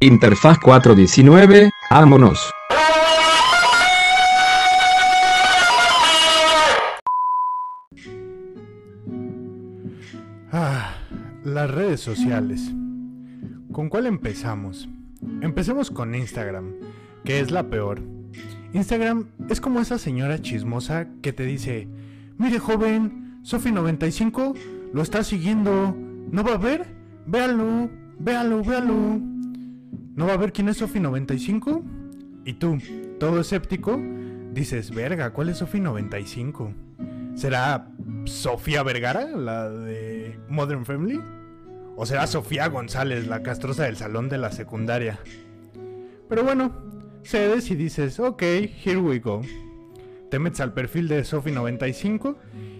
Interfaz 419, vámonos. Ah, las redes sociales. ¿Con cuál empezamos? Empecemos con Instagram, que es la peor. Instagram es como esa señora chismosa que te dice, mire joven, Sofi95 lo está siguiendo, ¿no va a ver? Véalo, véalo, véalo. ¿No va a ver quién es Sofi95? Y tú, todo escéptico, dices, verga, ¿cuál es Sofi95? ¿Será Sofía Vergara, la de Modern Family? ¿O será Sofía González, la castrosa del salón de la secundaria? Pero bueno, cedes y dices, ok, here we go. Te metes al perfil de Sofi95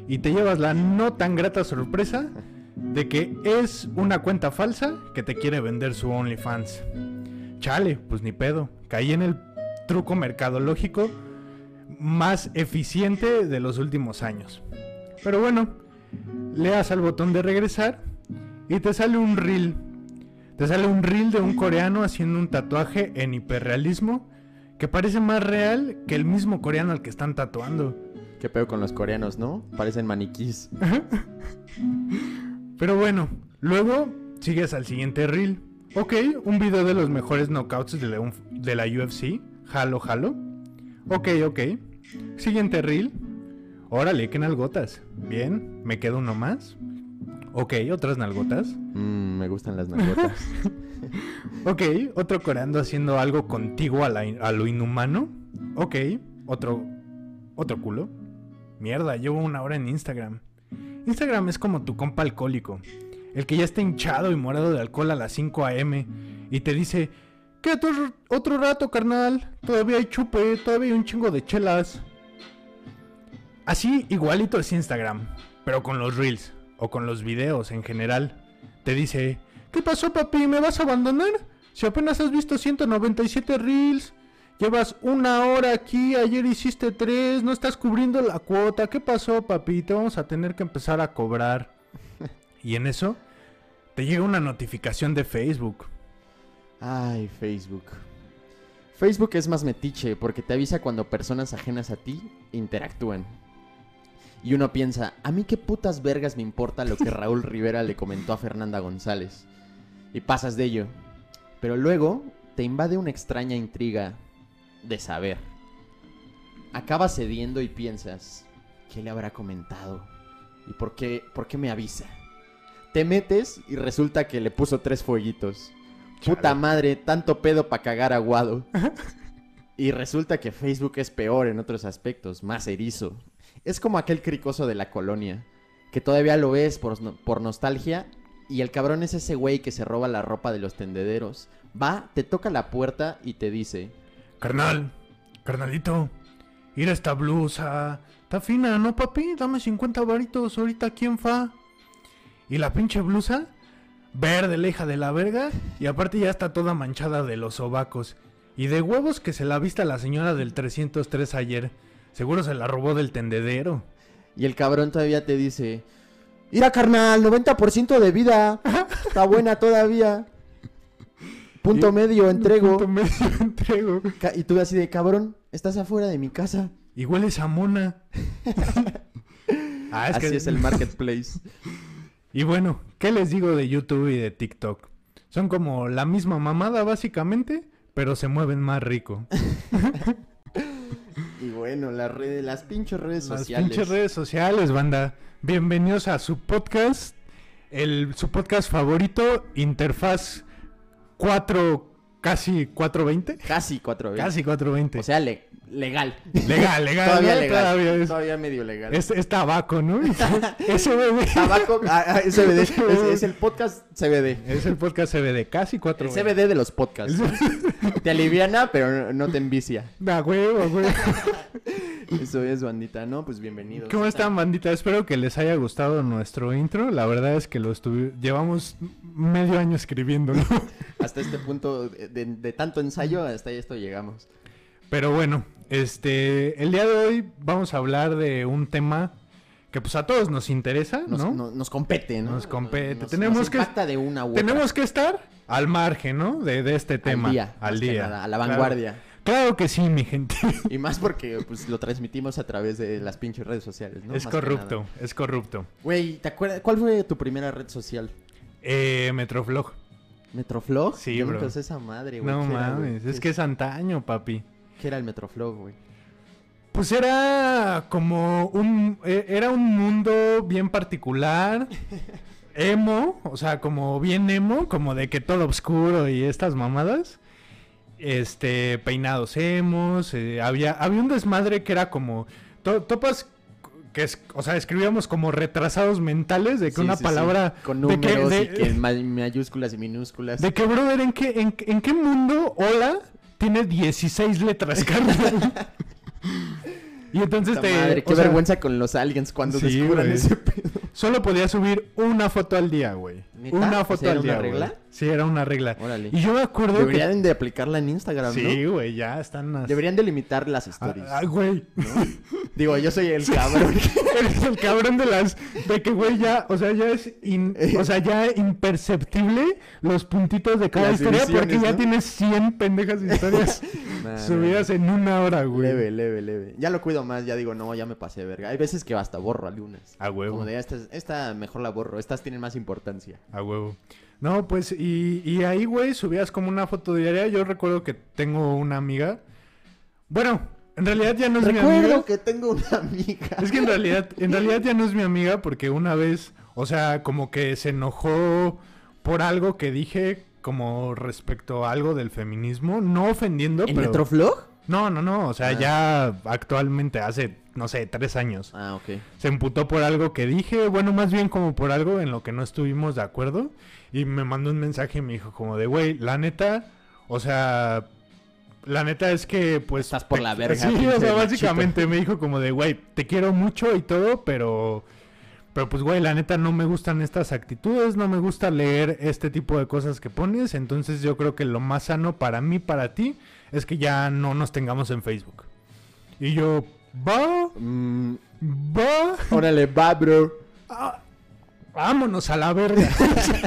y te llevas la no tan grata sorpresa de que es una cuenta falsa que te quiere vender su OnlyFans. Chale, pues ni pedo. Caí en el truco mercadológico más eficiente de los últimos años. Pero bueno, le das al botón de regresar y te sale un reel. Te sale un reel de un coreano haciendo un tatuaje en hiperrealismo que parece más real que el mismo coreano al que están tatuando. Qué pedo con los coreanos, ¿no? Parecen maniquís. Pero bueno, luego sigues al siguiente reel. Ok, un video de los mejores knockouts de la, de la UFC. Jalo, jalo. Ok, ok. Siguiente reel. Órale, qué nalgotas. Bien, me queda uno más. Ok, otras nalgotas. Mm, me gustan las nalgotas. ok, otro coreano haciendo algo contigo a, la a lo inhumano. Ok, otro, otro culo. Mierda, llevo una hora en Instagram. Instagram es como tu compa alcohólico. El que ya está hinchado y morado de alcohol a las 5 a.m. y te dice, ¿qué otro, otro rato, carnal? Todavía hay chupe, todavía hay un chingo de chelas. Así igualito es Instagram, pero con los reels o con los videos en general. Te dice, ¿qué pasó papi? ¿Me vas a abandonar? Si apenas has visto 197 reels, llevas una hora aquí, ayer hiciste tres, no estás cubriendo la cuota. ¿Qué pasó papi? Te vamos a tener que empezar a cobrar. y en eso te llega una notificación de Facebook. Ay, Facebook. Facebook es más metiche porque te avisa cuando personas ajenas a ti interactúan. Y uno piensa, a mí qué putas vergas me importa lo que Raúl Rivera le comentó a Fernanda González. Y pasas de ello. Pero luego te invade una extraña intriga de saber. Acabas cediendo y piensas, ¿qué le habrá comentado? ¿Y por qué, por qué me avisa? Te metes y resulta que le puso tres fueguitos. Puta madre, tanto pedo para cagar aguado. y resulta que Facebook es peor en otros aspectos, más erizo. Es como aquel cricoso de la colonia, que todavía lo ves por, no- por nostalgia, y el cabrón es ese güey que se roba la ropa de los tendederos. Va, te toca la puerta y te dice, Carnal, carnalito, ir a esta blusa. Está fina, ¿no, papi? Dame 50 varitos ahorita, ¿quién fa? Y la pinche blusa, verde, la hija de la verga, y aparte ya está toda manchada de los sobacos. Y de huevos que se la vista la señora del 303 ayer. Seguro se la robó del tendedero. y el cabrón todavía te dice, mira carnal, 90% de vida, está buena todavía. Punto Y- medio, entrego. Punto medio, entrego. Y tú así de cabrón, estás afuera de mi casa. Y hueles a mona. Ah, es así que- es el marketplace. Y bueno, ¿qué les digo de YouTube y de TikTok? Son como la misma mamada básicamente, pero se mueven más rico. y bueno, las redes, las pinches redes Las sociales. pinches redes sociales, banda. Bienvenidos a su podcast, el su podcast favorito, Interfaz 4 casi 420. Casi 420. Casi 420. O sea, le- legal. legal, legal, Todavía ¿no? legal. Todavía es, Todavía medio legal. es- es tabaco, ¿no? SBD. Tabaco, ah, ah, es CBD. Es, es el podcast CBD. Es el podcast CBD, casi El 420. CBD de los podcasts. Te aliviana, pero no- te envicia. Da huevo, huevo. Eso es, bandita, ¿no? Pues bienvenidos. ¿Cómo están, bandita? Espero que les haya gustado nuestro intro. La verdad es que lo estuvi- llevamos medio año escribiéndolo. Hasta este punto de, de- de tanto ensayo, hasta esto llegamos. Pero bueno, este, el día de hoy vamos a hablar de un tema que pues a todos nos interesa, Nos, ¿no? no- nos compete, ¿no? Nos compete. Nos- Tenemos nos que- de una u otra. Tenemos que estar al margen, ¿no? De, de este tema. al día, Al día. nada, a la vanguardia. Claro que sí, mi gente. Y más porque pues lo transmitimos a través de las pinches redes sociales, ¿no? es Más corrupto, es corrupto. Güey, ¿te acuerdas? ¿Cuál fue tu primera red social? Eh, Metroflog. ¿Metroflog? Sí, Yo bro. esa madre, güey. No mames, ¿Qué es que es antaño, papi. ¿Qué era el Metroflog, güey? Pues era como un... e- Era un mundo bien particular. Emo, o sea, como bien emo, como de que todo oscuro y estas mamadas. Este, peinados emos, eh, había, había un desmadre que era como... to- topas que es, o sea, escribíamos como retrasados mentales de que Sí, una sí, sí. palabra... Con de que- números de- y que ma- mayúsculas y minúsculas. De que, brother, ¿en qué, en, en qué mundo hola tiene 16 letras, carnal? y entonces te... madre, qué sea, vergüenza con los aliens cuando Sí, descubran güey. ese pedo. Solo podía subir una foto al día, güey. Una O foto sea, ¿era al día, una güey. regla? Sí, era una regla. Órale. Y yo me acuerdo Deberían de aplicarla en Instagram, que... ¿no? Sí, güey, ya están... Deberían de limitar las Ah, stories. ah, güey. ¿no? Digo, yo soy el cabrón. Eres el cabrón de las... De que, güey, ya... O sea, ya es... in- o sea, ya imperceptible los puntitos de cada Las historia porque ya tienes 100 pendejas historias Nah, nah, subidas en una hora, güey. Leve, leve, leve. Ya lo cuido más, ya digo, no, ya me pasé verga. Hay veces que hasta borro algunas. A huevo. Como de esta, esta mejor la borro, estas tienen más importancia. A huevo. No, pues, y, y ahí, güey, subías como una foto diaria. Yo recuerdo que tengo una amiga. Bueno, en realidad ya no es mi amiga. Recuerdo que tengo una amiga. Es que en realidad, en realidad ya no es mi amiga porque una vez, o sea, como que se enojó por algo que dije como respecto a algo del feminismo, no ofendiendo, ¿En pero... Metroflog? No, no, no, o sea, Ah. ya actualmente hace, no sé, tres años. Ah, ok. Se emputó por algo que dije, bueno, más bien como por algo en lo que no estuvimos de acuerdo. Y me mandó un mensaje y me dijo como de, güey, la neta, o sea, la neta es que pues... Estás por la verga, Sí, o sea, básicamente me dijo como de, güey, te quiero mucho y todo, pero... Pero pues, güey, la neta no me gustan estas actitudes, no me gusta leer este tipo de cosas que pones. Entonces yo creo que lo más sano para mí, para ti, es que ya no nos tengamos en Facebook. Y yo, va, Mm, va. órale, va, bro. Ah, vámonos a la verga.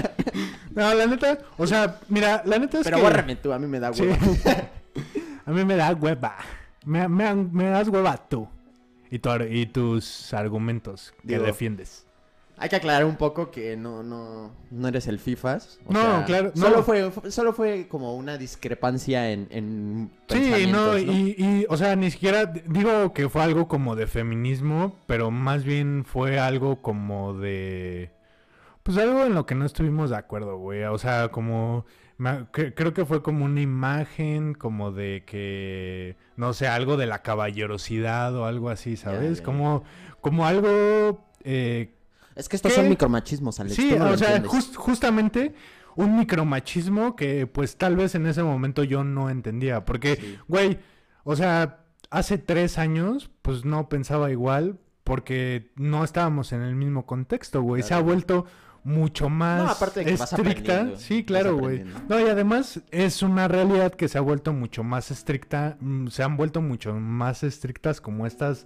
no, la neta, o sea, mira, la neta es Pero que... bórrame tú, a mí me da Sí. hueva. a mí me da hueva. Me, me, me das hueva tú. Y, tu ar- y tus argumentos que defiendes. Hay que aclarar un poco que no, no, no eres el FIFAs. o No, sea, claro, no. Solo, fue, fu- solo fue como una discrepancia en, en Sí, no, pensamientos, y, y, o sea, ni siquiera digo que fue algo como de feminismo, pero más bien fue algo como de... Pues algo en lo que no estuvimos de acuerdo, güey. O sea, como... creo que fue como una imagen como de que... No sé, algo de la caballerosidad o algo así, ¿sabes? Como, como algo... eh, Es que estos son micromachismos, Alex. Sí, no o sea, entiendes. jus- justamente un micromachismo que pues tal vez en ese momento yo no entendía. Porque, Sí. güey, o sea, hace tres años pues no pensaba igual porque no estábamos en el mismo contexto, güey. Se ha vuelto mucho más No, aparte de que vas estricta. Sí, claro, güey. No, y además es una realidad que se ha vuelto mucho más estricta, mm, se han vuelto mucho más estrictas como estas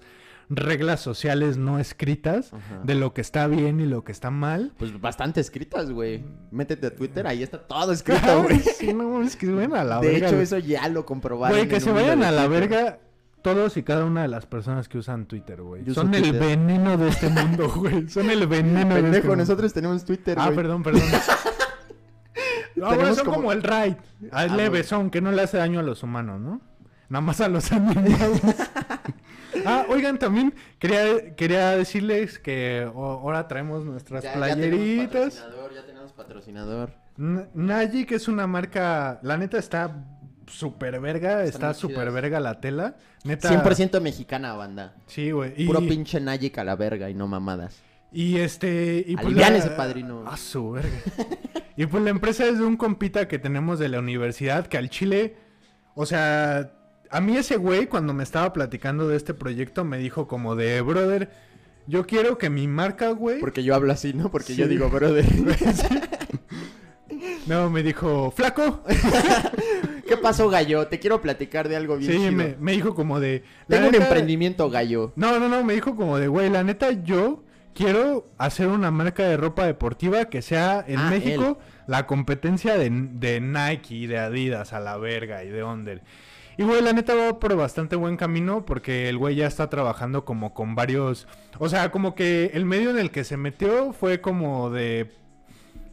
reglas sociales no escritas Ajá. de lo que está bien y lo que está mal. Pues bastante escritas, güey. Métete a Twitter, ahí está todo escrito, güey. sí, no, es que se vayan a la De verga. hecho, güey. eso ya lo comprobaron. Güey, que se vayan de a la verga todos y cada una de las personas que usan Twitter, güey. Son el veneno de este mundo, güey. Son el veneno de este Pendejo, mundo. nosotros tenemos Twitter, Ah, güey. perdón, perdón. No, güey, son como... como- el raid. Ah, Ah, leve, son que no le hace daño a los humanos, ¿no? Nada más a los animales. ah, oigan, también quería, quería decirles que o- ahora traemos nuestras Ya- ya tenemos playeritas. patrocinador, ya tenemos patrocinador. N- Naji, que es una marca, la neta está súper verga, está chidas. verga la tela. Neta. 100% mexicana, banda. Sí, güey. Y, Puro pinche Nayik a la verga y no mamadas. y este. Y Aliviánese, la- padrino. A su verga. y pues la empresa es de un compita que tenemos de la universidad que al chile. O sea, a mí ese güey, cuando me estaba platicando de este proyecto, me dijo como de, brother, yo quiero que mi marca, güey. Porque yo hablo así, ¿no? Porque yo Sí. digo, brother. No, me dijo, flaco. ¿Qué ¿Qué pasó, gallo? Te quiero platicar de algo bien Sí, chido. me, me dijo como de... Tengo un emprendimiento, gallo. No, no, no, me dijo como de, güey, la neta, yo quiero hacer una marca de ropa deportiva que sea en Ah, México la competencia de, de Nike y de Adidas a la verga y de Under. Y, güey, la neta va por bastante buen camino porque el güey ya está trabajando como con varios... O sea, como que el medio en el que se metió fue como de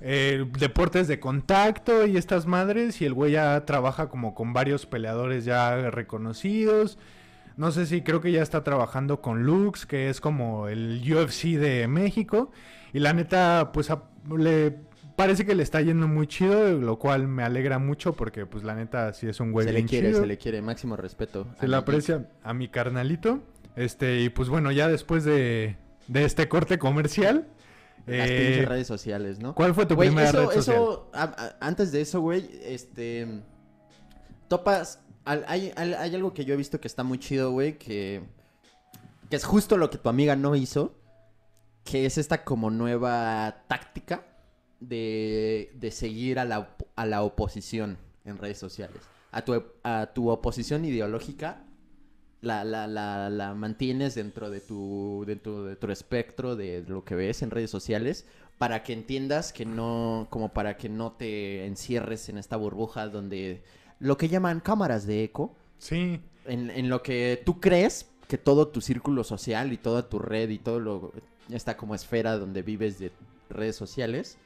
eh, deportes de contacto y estas madres y el güey ya trabaja como con varios peleadores ya reconocidos. No sé si creo que ya está trabajando con Lux, que es como el UFC de México. Y la neta, pues a- le parece que le está yendo muy chido, lo cual me alegra mucho porque pues la neta sí es un güey Se le quiere, chido. se le quiere. Máximo respeto. Se le aprecia a mi carnalito. Este, y pues bueno, ya después de, de este corte comercial. Las eh, pinches redes sociales, ¿no? ¿Cuál fue tu Güey, primera eso, red social? eso, a- a- antes de eso, güey, este, topas, al- hay, al- hay algo que yo he visto que está muy chido, güey, que, que es justo lo que tu amiga no hizo, que es esta como nueva táctica de, de seguir a la, op- a la oposición en redes sociales. A tu, a tu oposición ideológica la, la, la, la mantienes dentro de tu, dentro de tu espectro de lo que ves en redes sociales para que entiendas que no, como para que no te encierres en esta burbuja donde lo que llaman cámaras de eco, Sí, en, en lo que tú crees que todo tu círculo social y toda tu red y todo lo, esta como esfera donde vives de redes sociales,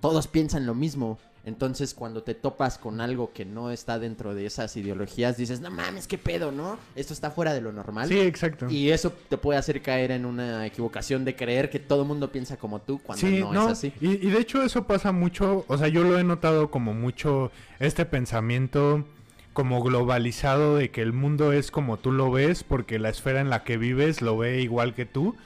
todos piensan lo mismo. Entonces, cuando te topas con algo que no está dentro de esas ideologías, dices, no mames, qué pedo, ¿no? Esto está fuera de lo normal. sí, exacto. Y eso te puede hacer caer en una equivocación de creer que todo el mundo piensa como tú cuando Sí, no, no, es así. Y, y de hecho eso pasa mucho, o sea, yo lo he notado como mucho este pensamiento como globalizado de que el mundo es como tú lo ves porque la esfera en la que vives lo ve igual que tú.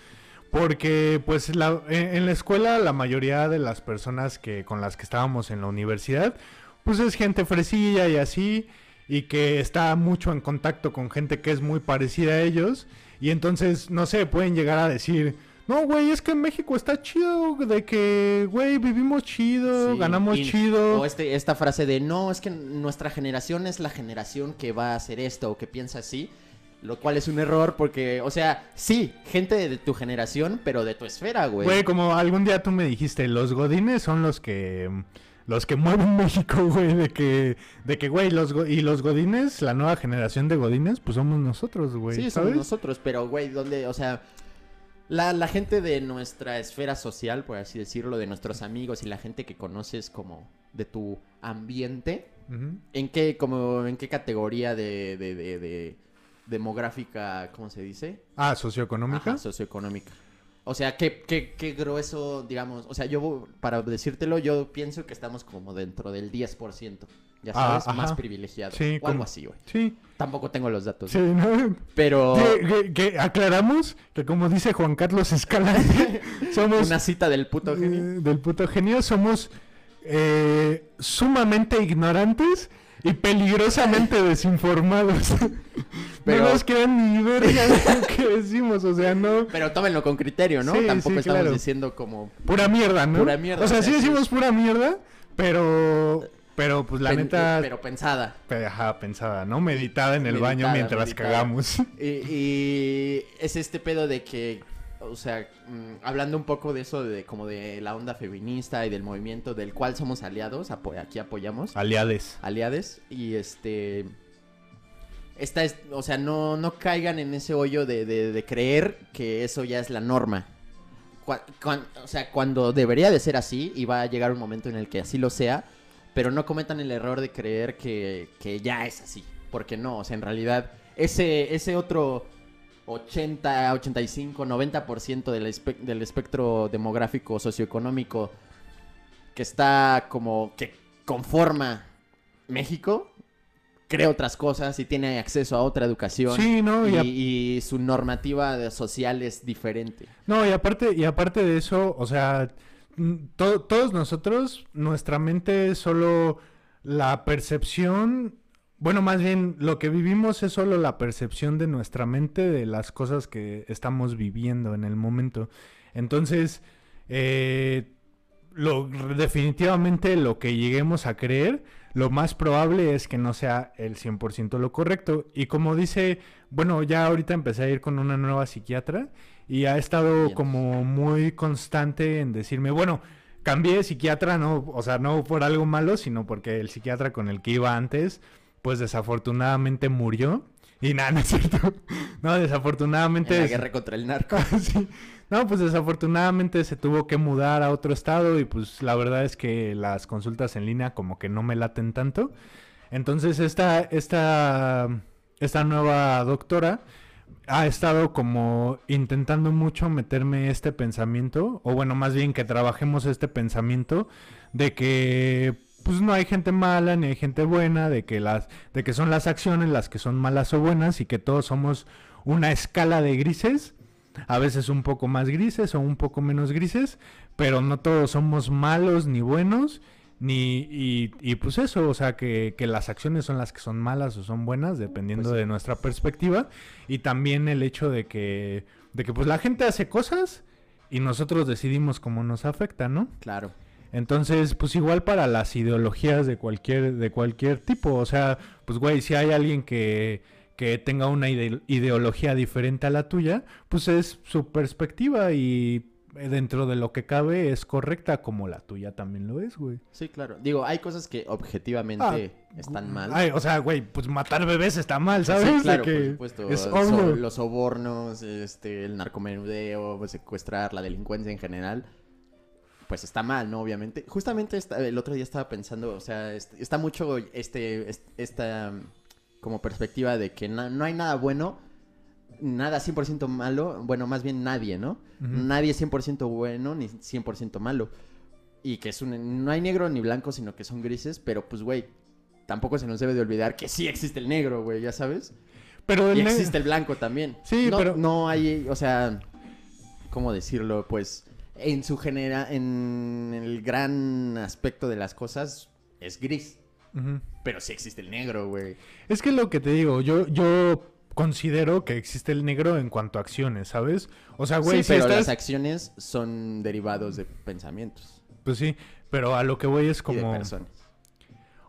Porque pues la- en, la escuela la mayoría de las personas que con las que estábamos en la universidad pues es gente fresilla y así y que está mucho en contacto con gente que es muy parecida a ellos y entonces no sé pueden llegar a decir no güey es que en México está chido de que güey vivimos chido Sí, ganamos y- chido O este, esta frase de no, es que nuestra generación es la generación que va a hacer esto o que piensa así. Lo cual es un error porque, o sea, sí, gente de tu generación, pero de tu esfera, güey. Güey, como algún día tú me dijiste, los godines son los que los que mueven México, güey, de que de que güey, los y los godines, la nueva generación de godines, pues somos nosotros, güey, sí, ¿sabes? somos nosotros, pero, güey, donde, o sea, la, la gente de nuestra esfera social, por así decirlo, de nuestros amigos y la gente que conoces como de tu ambiente. ¿En qué, como, en qué categoría de, de, de- de demográfica, ¿cómo se dice? Ah, socioeconómica. Ajá, socioeconómica. O sea, ¿qué, qué, qué grueso, digamos, o sea, yo, para decírtelo, yo pienso que estamos como dentro del 10%, ya Ah, sabes, más privilegiado. Sí, o algo así, güey. Sí. Tampoco tengo los datos, Sí, ¿no? pero Que, que- que aclaramos que como dice Juan Carlos Escalante, somos una cita del puto genio. eh, del puto genio, somos eh, sumamente ignorantes y peligrosamente desinformados. Pero- No nos quedan ni verga de lo que decimos, o sea, no. Pero tómenlo con criterio, ¿no? Sí, Tampoco sí, estamos claro. diciendo como... Pura mierda, ¿no? Pura mierda, O sea, sí decimos pura mierda, pero. Pero pues la pen- neta. Pero pensada. pe- ajá, pensada, ¿no? Meditada en el baño mientras meditada. cagamos. Y, y es este pedo de que, o sea, mm, hablando un poco de eso, de como de la onda feminista y del movimiento del cual somos aliados, apo- aquí apoyamos, Aliades. aliades, y este... Esta es, o sea, no, no caigan en ese hoyo de, de- de creer que eso ya es la norma. O sea, cuando debería de ser así, y va a llegar un momento en el que así lo sea, pero no cometan el error de creer que, que ya es así. Porque no, o sea, en realidad, ese, ese otro 80, 85, 90% del, espe- del espectro demográfico socioeconómico que está como que conforma México, cree otras cosas y tiene acceso a otra educación. Sí, ¿no? Y, Y, a- y su normativa social es diferente. no, y aparte, y aparte de eso, o sea, to- todos nosotros, nuestra mente es solo la percepción. Bueno, más bien, lo que vivimos es solo la percepción de nuestra mente de las cosas que estamos viviendo en el momento. Entonces, eh, lo, definitivamente lo que lleguemos a creer lo más probable es que no sea el 100% lo correcto. Y como dice, bueno, ya ahorita empecé a ir con una nueva psiquiatra y ha estado Bien. como muy constante en decirme, bueno, cambié de psiquiatra, no, o sea, no por algo malo, sino porque el psiquiatra con el que iba antes, pues desafortunadamente murió. Y nada, no es cierto. No, desafortunadamente... En la guerra contra el narco. Sí. No, pues desafortunadamente se tuvo que mudar a otro estado y pues la verdad es que las consultas en línea como que no me laten tanto. Entonces esta, esta, esta nueva doctora ha estado como intentando mucho meterme este pensamiento, o bueno, más bien que trabajemos este pensamiento de que pues no hay gente mala ni hay gente buena, de que las, de que son las acciones las que son malas o buenas y que todos somos una escala de grises, a veces un poco más grises o un poco menos grises, pero no todos somos malos ni buenos, ni, y, y pues eso, o sea, que, que las acciones son las que son malas o son buenas, dependiendo Pues sí. de nuestra perspectiva, y también el hecho de que, de que pues la gente hace cosas y nosotros decidimos cómo nos afecta, ¿no? Claro. Entonces, pues igual para las ideologías de cualquier, de cualquier tipo. O sea, pues güey, si hay alguien que, que tenga una ide- ideología diferente a la tuya, pues es su perspectiva y eh, dentro de lo que cabe es correcta como la tuya también lo es, güey. Sí, claro. Digo, hay cosas que objetivamente están mal. Ah, Ay, o sea, güey, pues matar bebés está mal, Sí, ¿sabes? De claro, que por supuesto. Es So- los sobornos, este, el narcomenudeo, secuestrar, la delincuencia en general, pues está mal, ¿no? Obviamente. Justamente esta- el otro día estaba pensando, o sea, est- está mucho este, est- esta um, como perspectiva de que na- no hay nada bueno, nada 100% malo, bueno, más bien nadie, ¿no? Nadie es 100% bueno ni 100% malo. Y que es un, no hay negro ni blanco, sino que son grises, pero pues, güey, tampoco se nos debe de olvidar que sí existe el negro, güey, ya sabes. Pero Y el ne- existe el blanco también. Sí, no, pero- No hay, o sea, ¿cómo decirlo? Pues en su genera, en el gran aspecto de las cosas, es gris. Pero sí existe el negro, güey. Es que lo que te digo, yo, yo considero que existe el negro en cuanto a acciones, ¿sabes? O sea, güey, sí, si pero estás... las acciones son derivados de pensamientos Pues sí, pero a lo que voy es y como... de personas.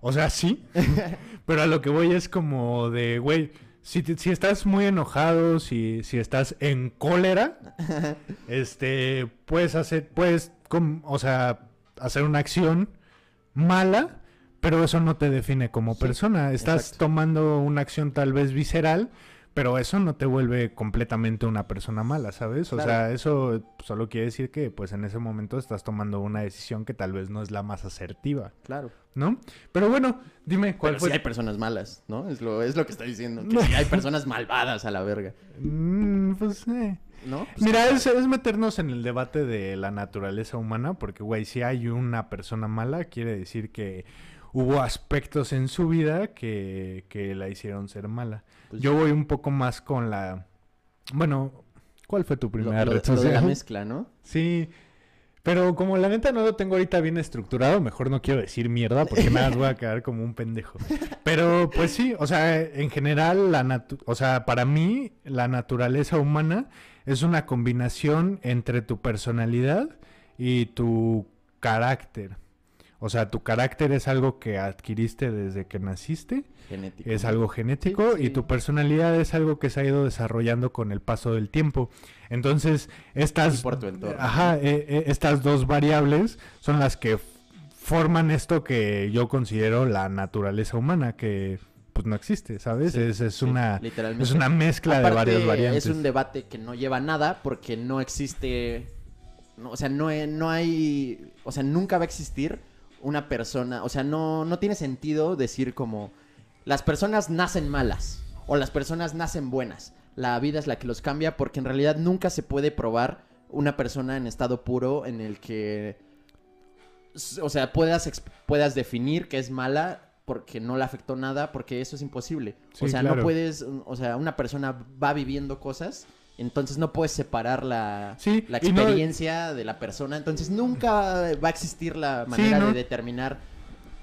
O sea, sí, pero a lo que voy es como de, güey, si, te- si estás muy enojado, si, si estás en cólera, este, puedes hacer, puedes, com- o sea, hacer una acción mala, pero eso no te define como Sí, persona. Estás exacto. tomando una acción tal vez visceral, pero eso no te vuelve completamente una persona mala, ¿sabes? O Claro. sea, eso solo quiere decir que, pues, en ese momento estás tomando una decisión que tal vez no es la más asertiva. Claro. ¿no? Pero bueno, dime cuál Pero fue. sí hay personas malas, ¿no? Es lo, es lo que está diciendo. Que sí hay personas malvadas a la verga, Mm, pues, eh. ¿no? Pues, Mira, es, es meternos en el debate de la naturaleza humana, porque, güey, si hay una persona mala, quiere decir que hubo aspectos en su vida que, que la hicieron ser mala. Pues, Yo voy un poco más con la... Bueno, ¿cuál fue tu primera lo- red lo de la mezcla, ¿no? Sí, pero como la neta no lo tengo ahorita bien estructurado, mejor no quiero decir mierda porque nada más voy a quedar como un pendejo. Pero pues sí, o sea, en general, la natu- o sea, para mí la naturaleza humana es una combinación entre tu personalidad y tu carácter. O sea, tu carácter es algo que adquiriste desde que naciste, Genético. es algo genético Sí, y sí. tu personalidad es algo que se ha ido desarrollando con el paso del tiempo. Entonces, estas, Y por tu entorno. ajá, eh, eh, estas dos variables son las que forman esto que yo considero la naturaleza humana, que pues no existe, ¿sabes? Sí, es es sí, una, literalmente. es una mezcla de varias variantes. Es un debate que no lleva a nada porque no existe. no, o sea, no, no hay. O sea, nunca va a existir una persona. O sea, no, no tiene sentido decir como. Las personas nacen malas. O las personas nacen buenas. La vida es la que los cambia porque en realidad nunca se puede probar una persona en estado puro en el que. O sea, puedas, puedas definir que es mala porque no le afectó nada, porque eso es imposible. Sí, o sea, claro. no puedes, o sea, una persona va viviendo cosas, entonces no puedes separar la, Sí, la no- experiencia de la persona, entonces nunca va a existir la manera ¿no? de determinar.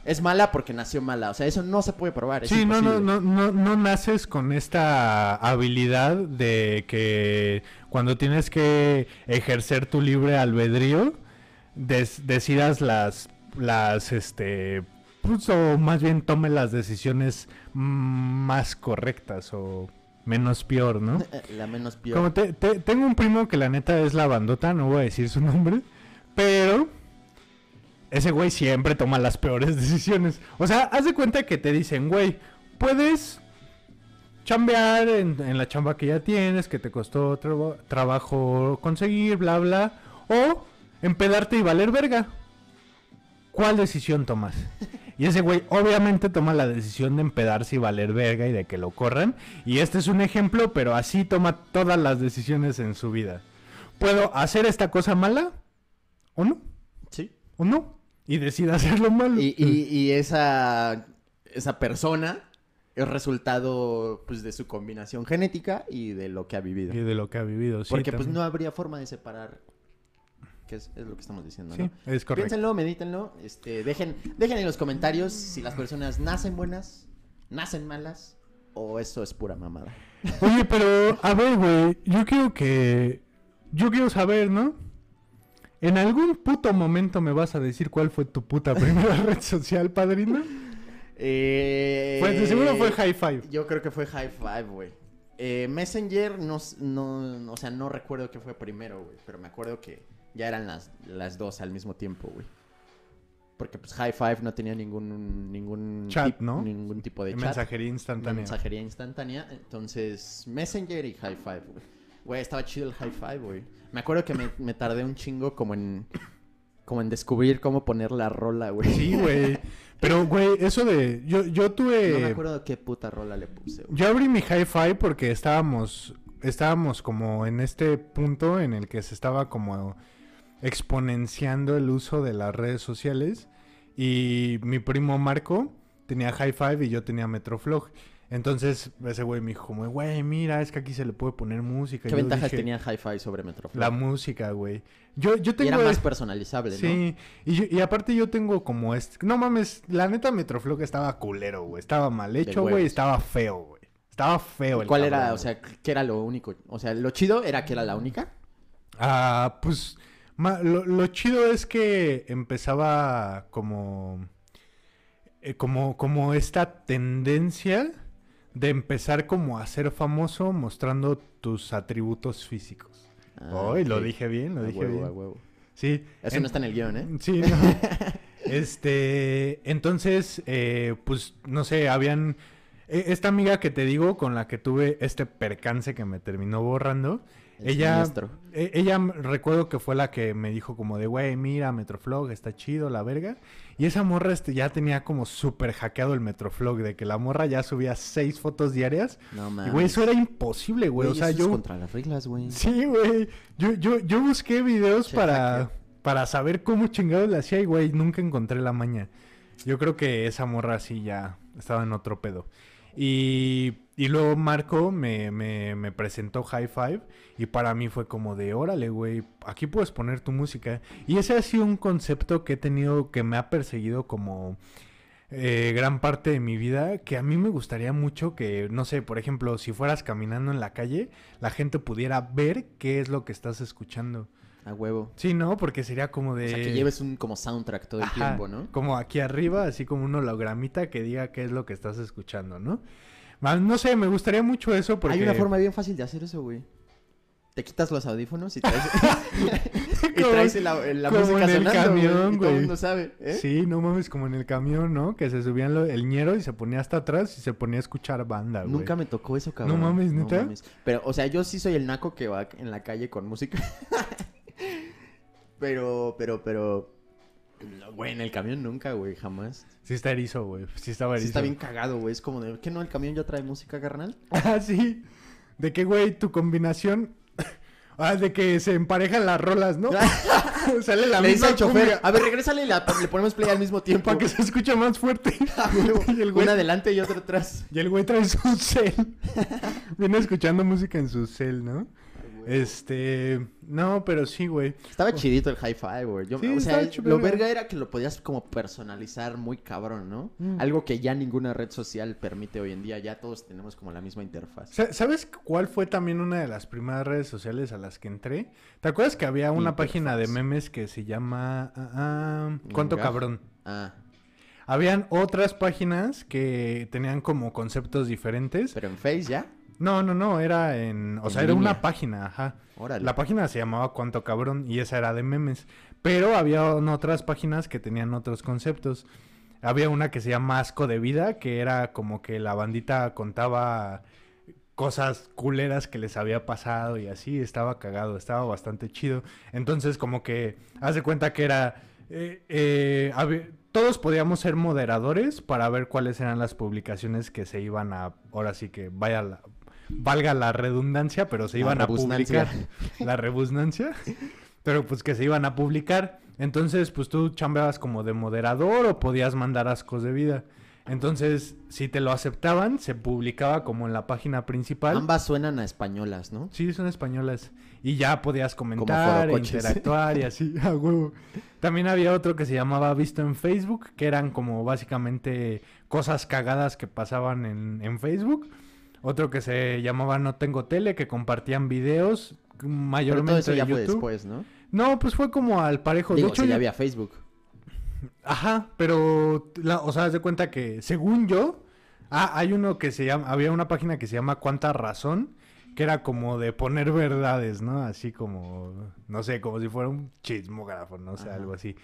Es mala porque nació mala, o sea, eso no se puede probar, es Sí, no, no, no, no, no naces con esta habilidad de que cuando tienes que ejercer tu libre albedrío, des- decidas las, las, este, pues, o más bien tome las decisiones mm, más correctas o menos peor, ¿no? La menos peor. Como te- te- tengo un primo que la neta es la bandota, no voy a decir su nombre, pero ese güey siempre toma las peores decisiones. O sea, haz de cuenta que te dicen, güey, puedes chambear en, en la chamba que ya tienes, que te costó traba- trabajo conseguir, bla, bla, o empedarte y valer verga. ¿Cuál decisión tomas? Y ese güey obviamente toma la decisión de empedarse y valer verga y de que lo corran. Y este es un ejemplo, pero así toma todas las decisiones en su vida. ¿Puedo hacer esta cosa mala? ¿O no? Sí. ¿O no? Y decide hacerlo malo. Y, y- y esa, esa persona es resultado pues, de su combinación genética y de lo que ha vivido. Y de lo que ha vivido. sí, Porque pues no habría forma de separar. Que es, es lo que estamos diciendo, Sí, ¿no? es correcto. Piénsenlo, medítenlo. Este, dejen, dejen en los comentarios si las personas nacen buenas, nacen malas o eso es pura mamada. Oye, pero a ver, güey, yo quiero que... Yo quiero saber, ¿no? ¿En algún puto momento me vas a decir cuál fue tu puta primera red social, padrino? Eh, Pues de seguro fue High Five. Yo creo que fue High Five, güey. Eh, Messenger, no, no, o sea, no recuerdo qué fue primero, güey. Pero me acuerdo que ya eran las, las dos al mismo tiempo, güey. Porque pues High Five no tenía ningún, ningún, Chat, tip- ¿no? ningún tipo de chat. Mensajería instantánea. Mensajería instantánea. Entonces, Messenger y High Five, güey. Güey, estaba chido el High Five, güey. Me acuerdo que me, me tardé un chingo como en... Como en descubrir cómo poner la rola, güey. Sí, güey. Pero, güey, eso de... Yo, yo tuve... No me acuerdo qué puta rola le puse, güey. Yo abrí mi hi-fi porque estábamos, estábamos como en este punto en el que se estaba como exponenciando el uso de las redes sociales y mi primo Marco tenía hi-fi y yo tenía Metroflog. Entonces ese güey me dijo como, güey, mira, es que aquí se le puede poner música. ¿Qué Yo ventajas dije, tenía Hi-Fi sobre Metroflog? La música, güey. Yo, yo y tengo... era más personalizable, ¿no? Sí, y, y aparte yo tengo como este... No mames, la neta Metroflog estaba culero, güey. Estaba mal hecho, güey. Estaba feo, güey. Estaba feo el ¿Cuál era, o sea, qué era lo único? O sea, lo chido era que era la única. Ah, pues lo, lo chido es que empezaba como, eh, como, como esta tendencia de empezar como a ser famoso mostrando tus atributos físicos. Ah, Ay, lo dije bien, lo A dije huevo, bien. a huevo. Sí. Eso en- no está en el guion, ¿eh? Sí, no. este, entonces, eh, pues, no sé, habían... eh, Esta amiga que te digo, con la que tuve este percance que me terminó borrando, El ella, siniestro. e- ella recuerdo que fue la que me dijo como de, güey, mira, Metroflog, está chido, la verga. Y esa morra este, ya tenía como súper hackeado el Metroflog, de que la morra ya subía seis fotos diarias. No Y, mames. güey, eso era imposible, güey. O sea, eso es yo... contra las reglas, güey. Sí, güey. Yo, yo, yo busqué videos Che, para, hacker. para saber cómo chingados le hacía y, güey, nunca encontré la maña. Yo creo que esa morra así ya estaba en otro pedo. Y, y luego Marco me, me, me presentó High Five y para mí fue como de, órale, güey, aquí puedes poner tu música. Y ese ha sido un concepto que he tenido, que me ha perseguido como eh, gran parte de mi vida, que a mí me gustaría mucho que, no sé, por ejemplo, si fueras caminando en la calle, la gente pudiera ver qué es lo que estás escuchando. A huevo. Sí, ¿no? Porque sería como de... O sea, que lleves un como soundtrack todo el Ajá, tiempo, ¿no? Como aquí arriba, así como un hologramita que diga qué es lo que estás escuchando, ¿no? No sé, me gustaría mucho eso porque... Hay una forma bien fácil de hacer eso, güey. Te quitas los audífonos y traes, y Como- traes la, la como música en el sonando, güey, camión, y todo el güey. mundo sabe, ¿eh? Sí, no mames, como en el camión, ¿no? Que se subían lo- el ñero y se ponía hasta atrás y se ponía a escuchar banda, güey. Nunca me tocó eso, cabrón. mames, ¿neta? Pero, o sea, yo sí soy el naco que va en la calle con música. pero, pero, pero... no, Güey, en el camión nunca, güey, jamás. Sí está erizo, güey. Sí estaba Sí erizo. está bien cagado, güey. Es como de, ¿qué no? ¿El camión ya trae música, carnal? Ah, sí. De que, güey, tu combinación... Ah, de que se emparejan las rolas, ¿no? Sale la Le dice misma al chofer, a ver, regrésale y la- le ponemos play al mismo tiempo. para que se escuche más fuerte. A huevo. y, el güey, Una adelante y otra atrás. y el güey trae su cel. Viene escuchando música en su cel, ¿no? Este... No, pero sí, güey. Estaba chidito el hi-fi, güey. Yo- Sí, o sea, lo verga. era que lo podías como personalizar muy cabrón, ¿no? Mm. Algo que ya ninguna red social permite hoy en día. Ya todos tenemos como la misma interfaz. Sa- ¿Sabes cuál fue también una de las primeras redes sociales a las que entré? ¿Te acuerdas que había una Interfaz. página de memes que se llama... ah, ah, ¿Cuánto Manga. cabrón? Ah, Habían otras páginas que tenían como conceptos diferentes. Pero en Face ya. No, no, no, era en... O En sea, era una página, ajá. Órale. La página se llamaba Cuánto Cabrón y esa era de memes. Pero había otras páginas que tenían otros conceptos. Había una que se llama Asco de Vida, que era como que la bandita contaba cosas culeras que les había pasado y así. Estaba cagado, estaba bastante chido. Entonces como que, haz de cuenta que era... eh, eh, todos podíamos ser moderadores para ver cuáles eran las publicaciones que se iban a... Ahora sí que vaya la- valga la redundancia, pero se La iban a publicar. La rebusnancia. Pero pues que se iban a publicar. Entonces, pues tú chambeabas como de moderador o podías mandar ascos de vida. Entonces, si te lo aceptaban, se publicaba como en la página principal. Ambas suenan a españolas, ¿no? Sí, son españolas. Y ya podías comentar, e interactuar y así, a huevo. También había otro que se llamaba Visto en Facebook, que eran como básicamente cosas cagadas que pasaban en, en Facebook. Otro que se llamaba No Tengo Tele, que compartían videos, Pero mayormente todo eso ya de fue YouTube. después, ¿no? No, pues fue como al parejo. Digo, de hecho, si ya había Facebook. Ajá, pero, la- o sea, haz de cuenta que según yo, ah, hay uno que se llama, había una página que se llama Cuánta Razón, que era como de poner verdades, ¿no? Así como, no sé, como si fuera un chismógrafo, no sé, algo así.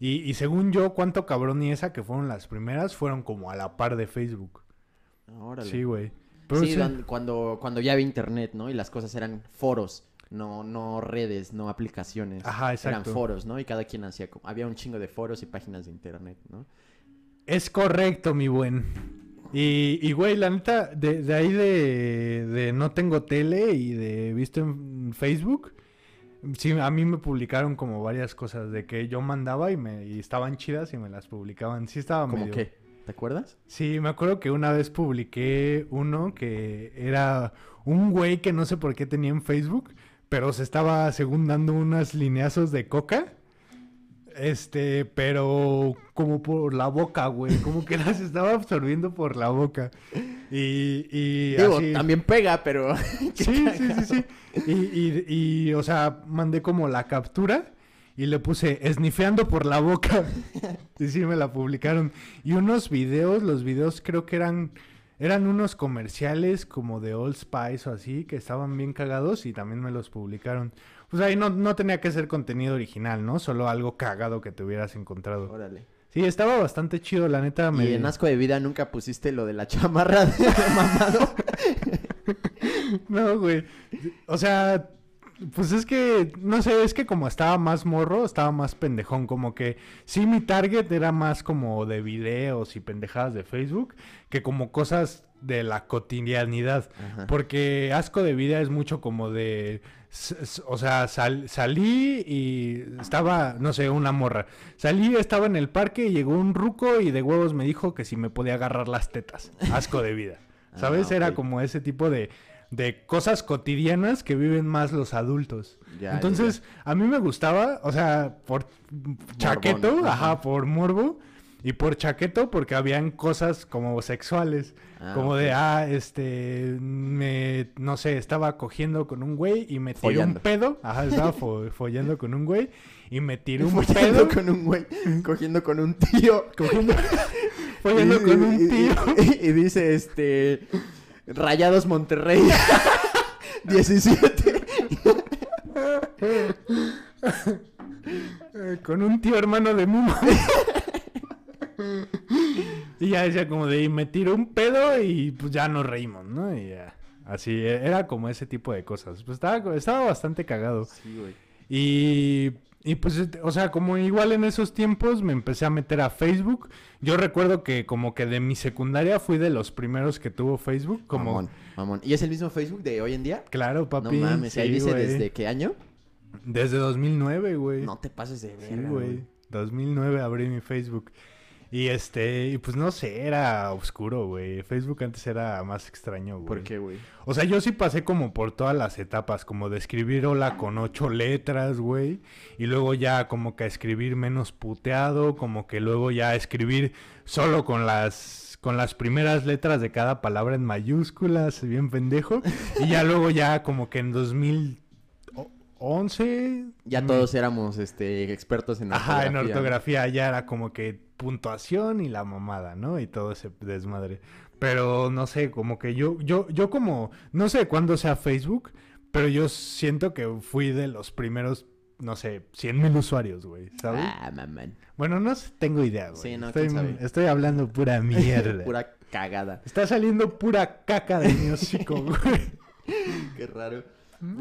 Y, y según yo, Cuánto Cabrón y esa, que fueron las primeras, fueron como a la par de Facebook. Órale. Sí, güey. Pero Sí, cuando, cuando ya había internet, ¿no? Y las cosas eran foros, no, no redes, no aplicaciones. Ajá, exacto. Eran foros, ¿no? Y cada quien hacía como... Había un chingo de foros y páginas de internet, ¿no? Es correcto, mi buen. Y, y güey, la neta, de, de ahí de, de no tengo tele y de visto en Facebook, sí, a mí me publicaron como varias cosas de que yo mandaba y me y estaban chidas y me las publicaban. Sí estaba ¿Cómo medio... qué? ¿Te acuerdas? Sí, me acuerdo que una vez publiqué uno que era un güey que no sé por qué tenía en Facebook, pero se estaba según dando unas lineazos de coca. Este, pero como por la boca, güey. Como que las estaba absorbiendo por la boca. Y, y Digo, así- también pega, pero... Sí, sí, sí, sí. Y, y, y, o sea, mandé como la captura y le puse esnifeando por la boca. y sí, me la publicaron. Y unos videos, los videos creo que eran, eran unos comerciales como de Old Spice o así, que estaban bien cagados y también me los publicaron. Pues ahí no, no tenía que ser contenido original, ¿no? Solo algo cagado que te hubieras encontrado. Órale. Sí, estaba bastante chido, la neta. Me... Y en asco de vida nunca pusiste lo de la chamarra de mamado. No, güey. O sea, pues es que, no sé, es que como estaba más morro, estaba más pendejón. Como que sí, mi target era más como de videos y pendejadas de Facebook que como cosas de la cotidianidad. Ajá. Porque asco de vida es mucho como de. O sea, sal- salí y estaba, no sé, una morra. Salí, estaba en el parque y llegó un ruco y de huevos me dijo que si me podía agarrar las tetas. Asco de vida. Ah, ¿Sabes? Era como ese tipo de, de cosas cotidianas que viven más los adultos. Ya, ya, Entonces, a mí me gustaba, o sea, por chaqueto, ajá. ajá, por morbo. Y por chaqueto, porque habían cosas como sexuales. Ah, como de, ah, este, me, no sé, estaba cogiendo con un güey y me tiré Follando. un pedo. Ajá, estaba fo- follando con un güey y me tiré un Follando pedo. con un güey, cogiendo con un tío. Cogiendo, follando con un y- tío. Y, y dice, este... Rayados Monterrey. 17. Eh, con un tío hermano de Muma. y ya decía como de, y me tiró un pedo y pues ya nos reímos, ¿no? Y ya. Así, e- era como ese tipo de cosas. Pues estaba, estaba bastante cagado. Sí, güey. Y, y pues, este, o sea, como igual en esos tiempos me empecé a meter a Facebook. Yo recuerdo que como que de mi secundaria fui de los primeros que tuvo Facebook. Como, Mamón, mamón. ¿Y es el mismo Facebook de hoy en día? claro, papi. no mames, ahí sí, dice güey. desde qué año. Desde 2009, güey. No te pases de Sí, verga, güey. 2009 abrí mi Facebook. Y este, y pues no sé, era oscuro, güey. Facebook antes era más extraño, güey. ¿Por qué, güey? O sea, yo sí pasé como por todas las etapas, como de escribir hola con ocho letras, güey. Y luego ya como que a escribir menos puteado, como que luego ya escribir solo con las con las primeras letras de cada palabra en mayúsculas, bien pendejo. Y ya luego ya como que en 2008 11. Ya me- todos éramos este, expertos en ortografía. Ajá, en ortografía ya era como que puntuación y la mamada, ¿no? Y todo ese desmadre. Pero no sé, como que yo, yo, yo como, no sé cuándo sea Facebook, pero yo siento que fui de los primeros, no sé, 100 mil usuarios, güey, ¿sabes? Ah, mamán. Bueno, no tengo idea, güey. Sí, no, estoy, sabe. estoy hablando pura mierda. Pura cagada. Está saliendo pura caca de mi hocico, güey. Qué raro.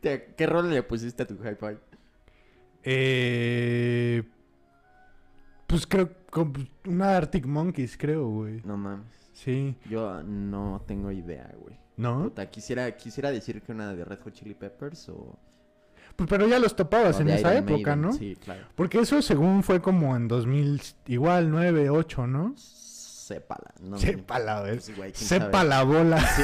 Te- ¿Qué rol le pusiste a tu hi-fi? Eh, pues creo, con una Arctic Monkeys, creo, güey. No mames. Sí, Yo no tengo idea, güey. ¿no? Puta, quisiera, quisiera decir que una de Red Hot Chili Peppers o. Pues, pero ya los topabas o en esa Iron época, Maiden. ¿no? Sí, claro. Porque eso según fue como en 2000, igual 9, 8, ¿no? Sépala. No, Sepa la vez. Pues, güey, quién Sepa la bola. Sí.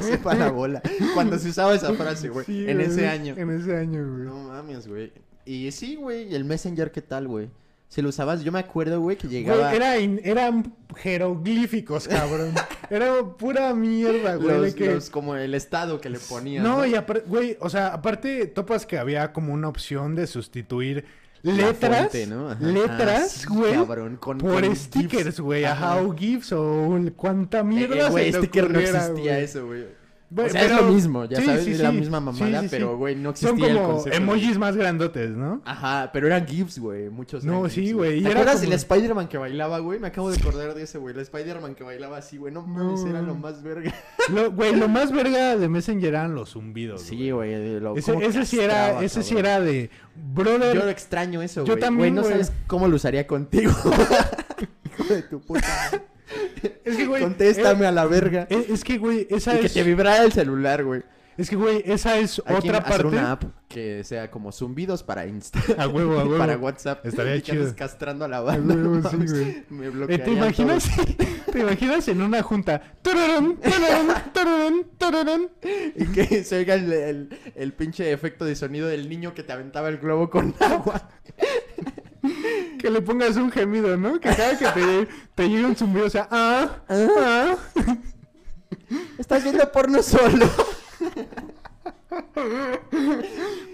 Sepa la bola. Cuando se usaba esa frase, güey. Sí, en güey, ese año. En ese año, güey. No mames, güey. Y sí, güey. ¿Y el Messenger qué tal, güey? Si lo usabas, yo me acuerdo, güey, que Güey, llegaba. era in- eran jeroglíficos, cabrón. era pura mierda, güey. los, que... los- como el estado que le ponían. No, y aparte, güey, o sea, aparte topas que había como una opción de sustituir letras, fuente, ¿no? Ah, letras, sí, güey, con- por con stickers, güey, ajá, Ajá. o GIFs o cuánta Eh, mierda eh, Güey, se te sticker no existía güey. eso, güey. Güey, o sea, es lo mismo, ya sí, sabes, sí, es la sí. misma mamada, pero, güey, no Son existía el como concepto. emojis más grandotes, ¿no? Ajá, pero eran GIFs, güey, muchos No, eran sí, güey, ¿Te acuerdas como- del Spider-Man que bailaba, güey? Me acabo de acordar de ese, güey, el Spider-Man que bailaba así, güey, no mames, No. era lo más verga. Lo- Güey, lo más verga de Messenger eran los zumbidos, Sí, güey, lo Ese, ese sí era, ese sí era de, brother, Yo extraño eso, Yo güey. también, Güey, no sabes cómo lo usaría contigo. Hijo de tu puta. Es que, güey, Contéstame eh, a la verga. eh, es que, güey, esa y que es, te vibrara el celular, güey. es que, güey, esa es Hay otra hacer parte. una app que sea como zumbidos para Insta. A huevo, a huevo. para WhatsApp. Estaría y chido. castrando a la A banda. huevo, no sí, mames, güey. Me Eh, bloquearían ¿Te imaginas, te imaginas en una junta? Tururún, tururún. Y que se oiga el, el, el pinche efecto de sonido del niño que te aventaba el globo con agua. Que le pongas un gemido, ¿no? Que cada que te, te llegue un zumbido, o sea, ah, ah. Estás viendo porno solo.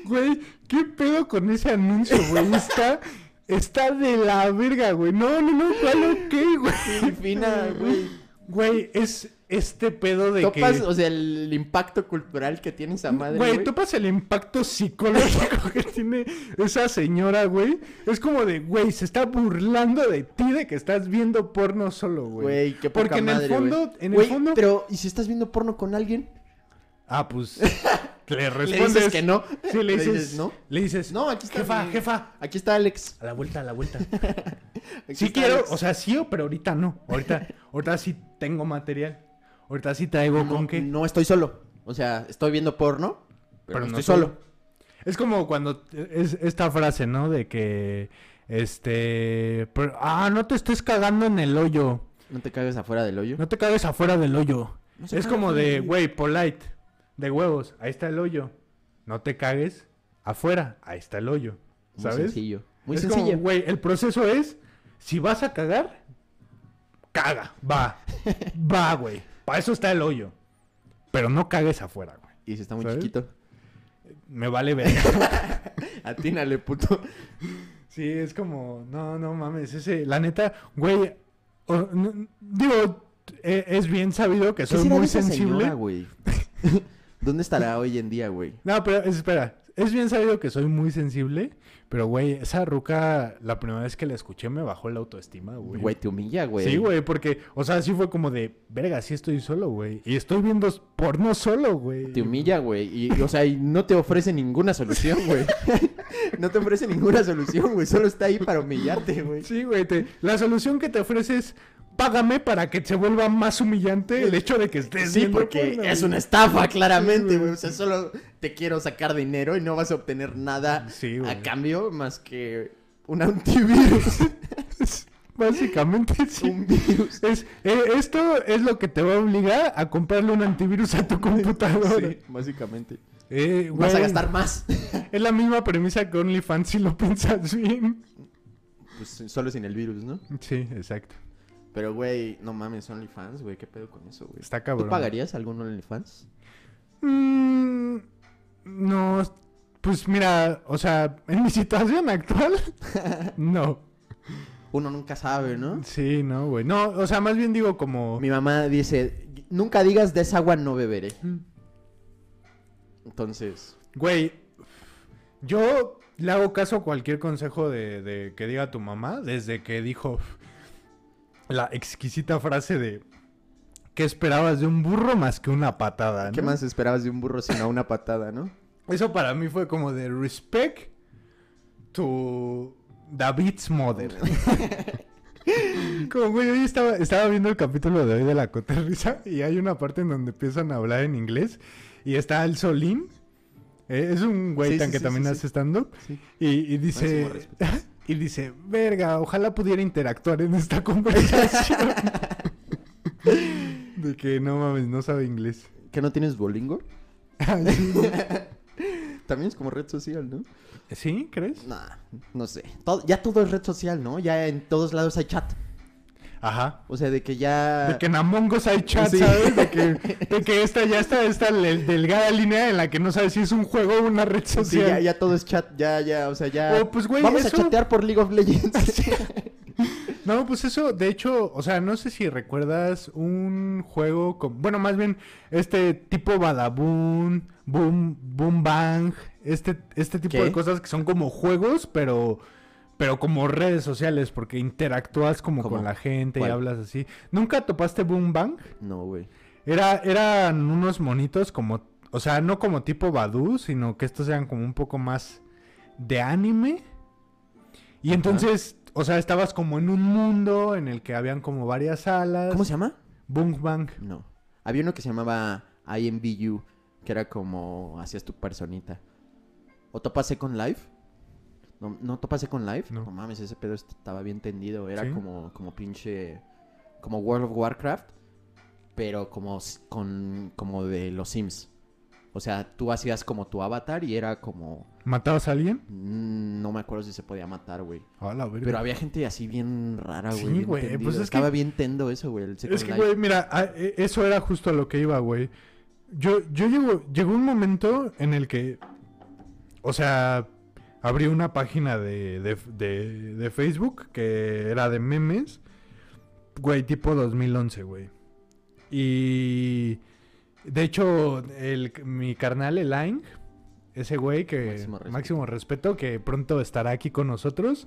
Güey, ¿qué pedo con ese anuncio, güey? Está, está de la verga, güey. No, no, no, ¿cuál ok, güey? Fina, güey. Güey, es este pedo de Topas, que... o sea, el impacto cultural que tiene esa madre, Güey, güey. topas el impacto psicológico que tiene esa señora, güey. Es como de, güey, se está burlando de ti de que estás viendo porno solo, güey. Güey, qué poca Porque en madre, el fondo, güey. en el fondo... pero ¿y si estás viendo porno con alguien? Ah, pues, le Le respondes dices que no. Sí, le dices, ¿no? Le dices, No, aquí está Jefa, mi- jefa. Aquí está Alex. A la vuelta, a la vuelta. Sí quiero, Alex. o sea, sí, pero ahorita no. Ahorita, ahorita sí tengo material. Ahorita sí traigo no, con qué. no estoy solo. O sea, estoy viendo porno, pero, no estoy solo. Es como cuando es esta frase, ¿no? De que, este, pero- ah, no te estés cagando en el hoyo. No te cagues afuera del hoyo. No te cagues afuera del hoyo. No es como de, güey, polite, de huevos. Ahí está el hoyo. No te cagues afuera. Ahí está el hoyo. Muy ¿Sabes? sencillo. Muy es sencillo. güey, el proceso es, si vas a cagar, caga, va, va, güey. Para eso está el hoyo. Pero no cagues afuera, güey. Y si está muy ¿Sabes? chiquito. Me vale ver. Atínale, puto. sí, es como, no, no mames, ese, la neta, güey, o- no- digo, e- es bien sabido que ¿Qué soy muy sensible. señora, güey? ¿Dónde estará hoy en día, güey? No, pero espera, es bien sabido que soy muy sensible, pero güey, esa ruca, la primera vez que la escuché me bajó la autoestima, güey. Güey, te humilla, güey. Sí, güey, porque, o sea, sí fue como de, verga, sí estoy solo, güey. Y estoy viendo porno solo, güey. Te humilla, güey. Y, y, o sea, y no te ofrece ninguna solución, güey. no te ofrece ninguna solución, güey. Solo está ahí para humillarte, güey. Sí, güey, te- la solución que te ofrece es, págame para que se vuelva más humillante el hecho de que estés Sí, porque porno, es una estafa, claramente, güey. O sea, solo te quiero sacar dinero y no vas a obtener nada Sí, a cambio más que un antivirus. Básicamente, sí. un virus. Es, eh, esto es lo que te va a obligar a comprarle un antivirus a tu computadora. Sí, básicamente. Eh, Vas a gastar más. Es la misma premisa que OnlyFans si lo piensas bien. pues solo sin el virus, ¿no? Sí, exacto. Pero, güey, no mames, OnlyFans, güey. ¿Qué pedo con eso, güey? Está ¿Tú cabrón. pagarías algún OnlyFans? Mm, no, pues mira, o sea, en mi situación actual, no. Uno nunca sabe, ¿no? Sí, no, güey. No, o sea, más bien digo como... Mi mamá dice, nunca digas de esa agua no beberé. Entonces, Güey, yo le hago caso a cualquier consejo de, de que diga tu mamá desde que dijo la exquisita frase de ¿qué esperabas de un burro más que una patada? ¿qué más esperabas de un burro sino una patada, no? Eso para mí fue como de respect to David's mother. Como, güey, hoy estaba, estaba viendo el capítulo de hoy de la coterriza y hay una parte en donde empiezan a hablar en inglés y está el Solín. eh, es un güey Sí, tan sí, que sí, también hace stand-up. Sí. Y, y dice... Y dice, verga, ojalá pudiera interactuar en esta conversación. de que no mames, no sabe inglés. ¿Que no tienes Bolingo? ¿no? También es como red social, ¿no? ¿Sí? ¿Crees? Nah, no sé. Todo- ya todo es red social, ¿no? Ya en todos lados hay chat. Ajá. O sea, de que ya... De que en Among Us hay chat, Sí. ¿sabes? De que, de que esta ya está esta delgada línea en la que no sabes si es un juego o una red Sí, social. ya, ya todo es chat, ya, ya, o sea, ya... Oh, pues, güey, Vamos eso- a chatear por League of Legends. No, pues eso, de hecho, o sea, no sé si recuerdas un juego con, bueno, más bien este tipo Badaboom, Boom, Boom Bang, este, este tipo ¿Qué? de cosas que son como juegos, pero, pero como redes sociales, porque interactúas como ¿Cómo? con la gente y hablas así. ¿Nunca topaste Boom Bang? no, güey. Era, eran unos monitos como, o sea, no como tipo Badu, sino que estos eran como un poco más de anime. Y entonces, o sea, estabas como en un mundo en el que habían como varias salas. ¿Cómo se llama? Boom Bang. No. Había uno que se llamaba IMBU, que era como hacías tu personita. ¿O topaste con Live? ¿No, ¿no topaste con Live? No. mames, ese pedo estaba bien tendido. Era ¿Sí? como, como pinche... Como World of Warcraft, pero como, con, como de los Sims. O sea, tú hacías como tu avatar y era como... ¿Matabas a alguien? mm, No me acuerdo si se podía matar, güey. A la verga. Pero había gente así bien rara, güey. Sí, güey, pues es que- Estaba bien tendo eso, güey. Es que, güey, mira, a- e- eso era justo a lo que iba, güey. Yo, yo llego, llegó un momento en el que, o sea, abrí una página de, de, de- de Facebook que era de memes, güey, tipo 2011, güey. Y, de hecho, el, mi carnal Elaine, ese güey que, Máximo respeto. máximo respeto, que pronto estará aquí con nosotros.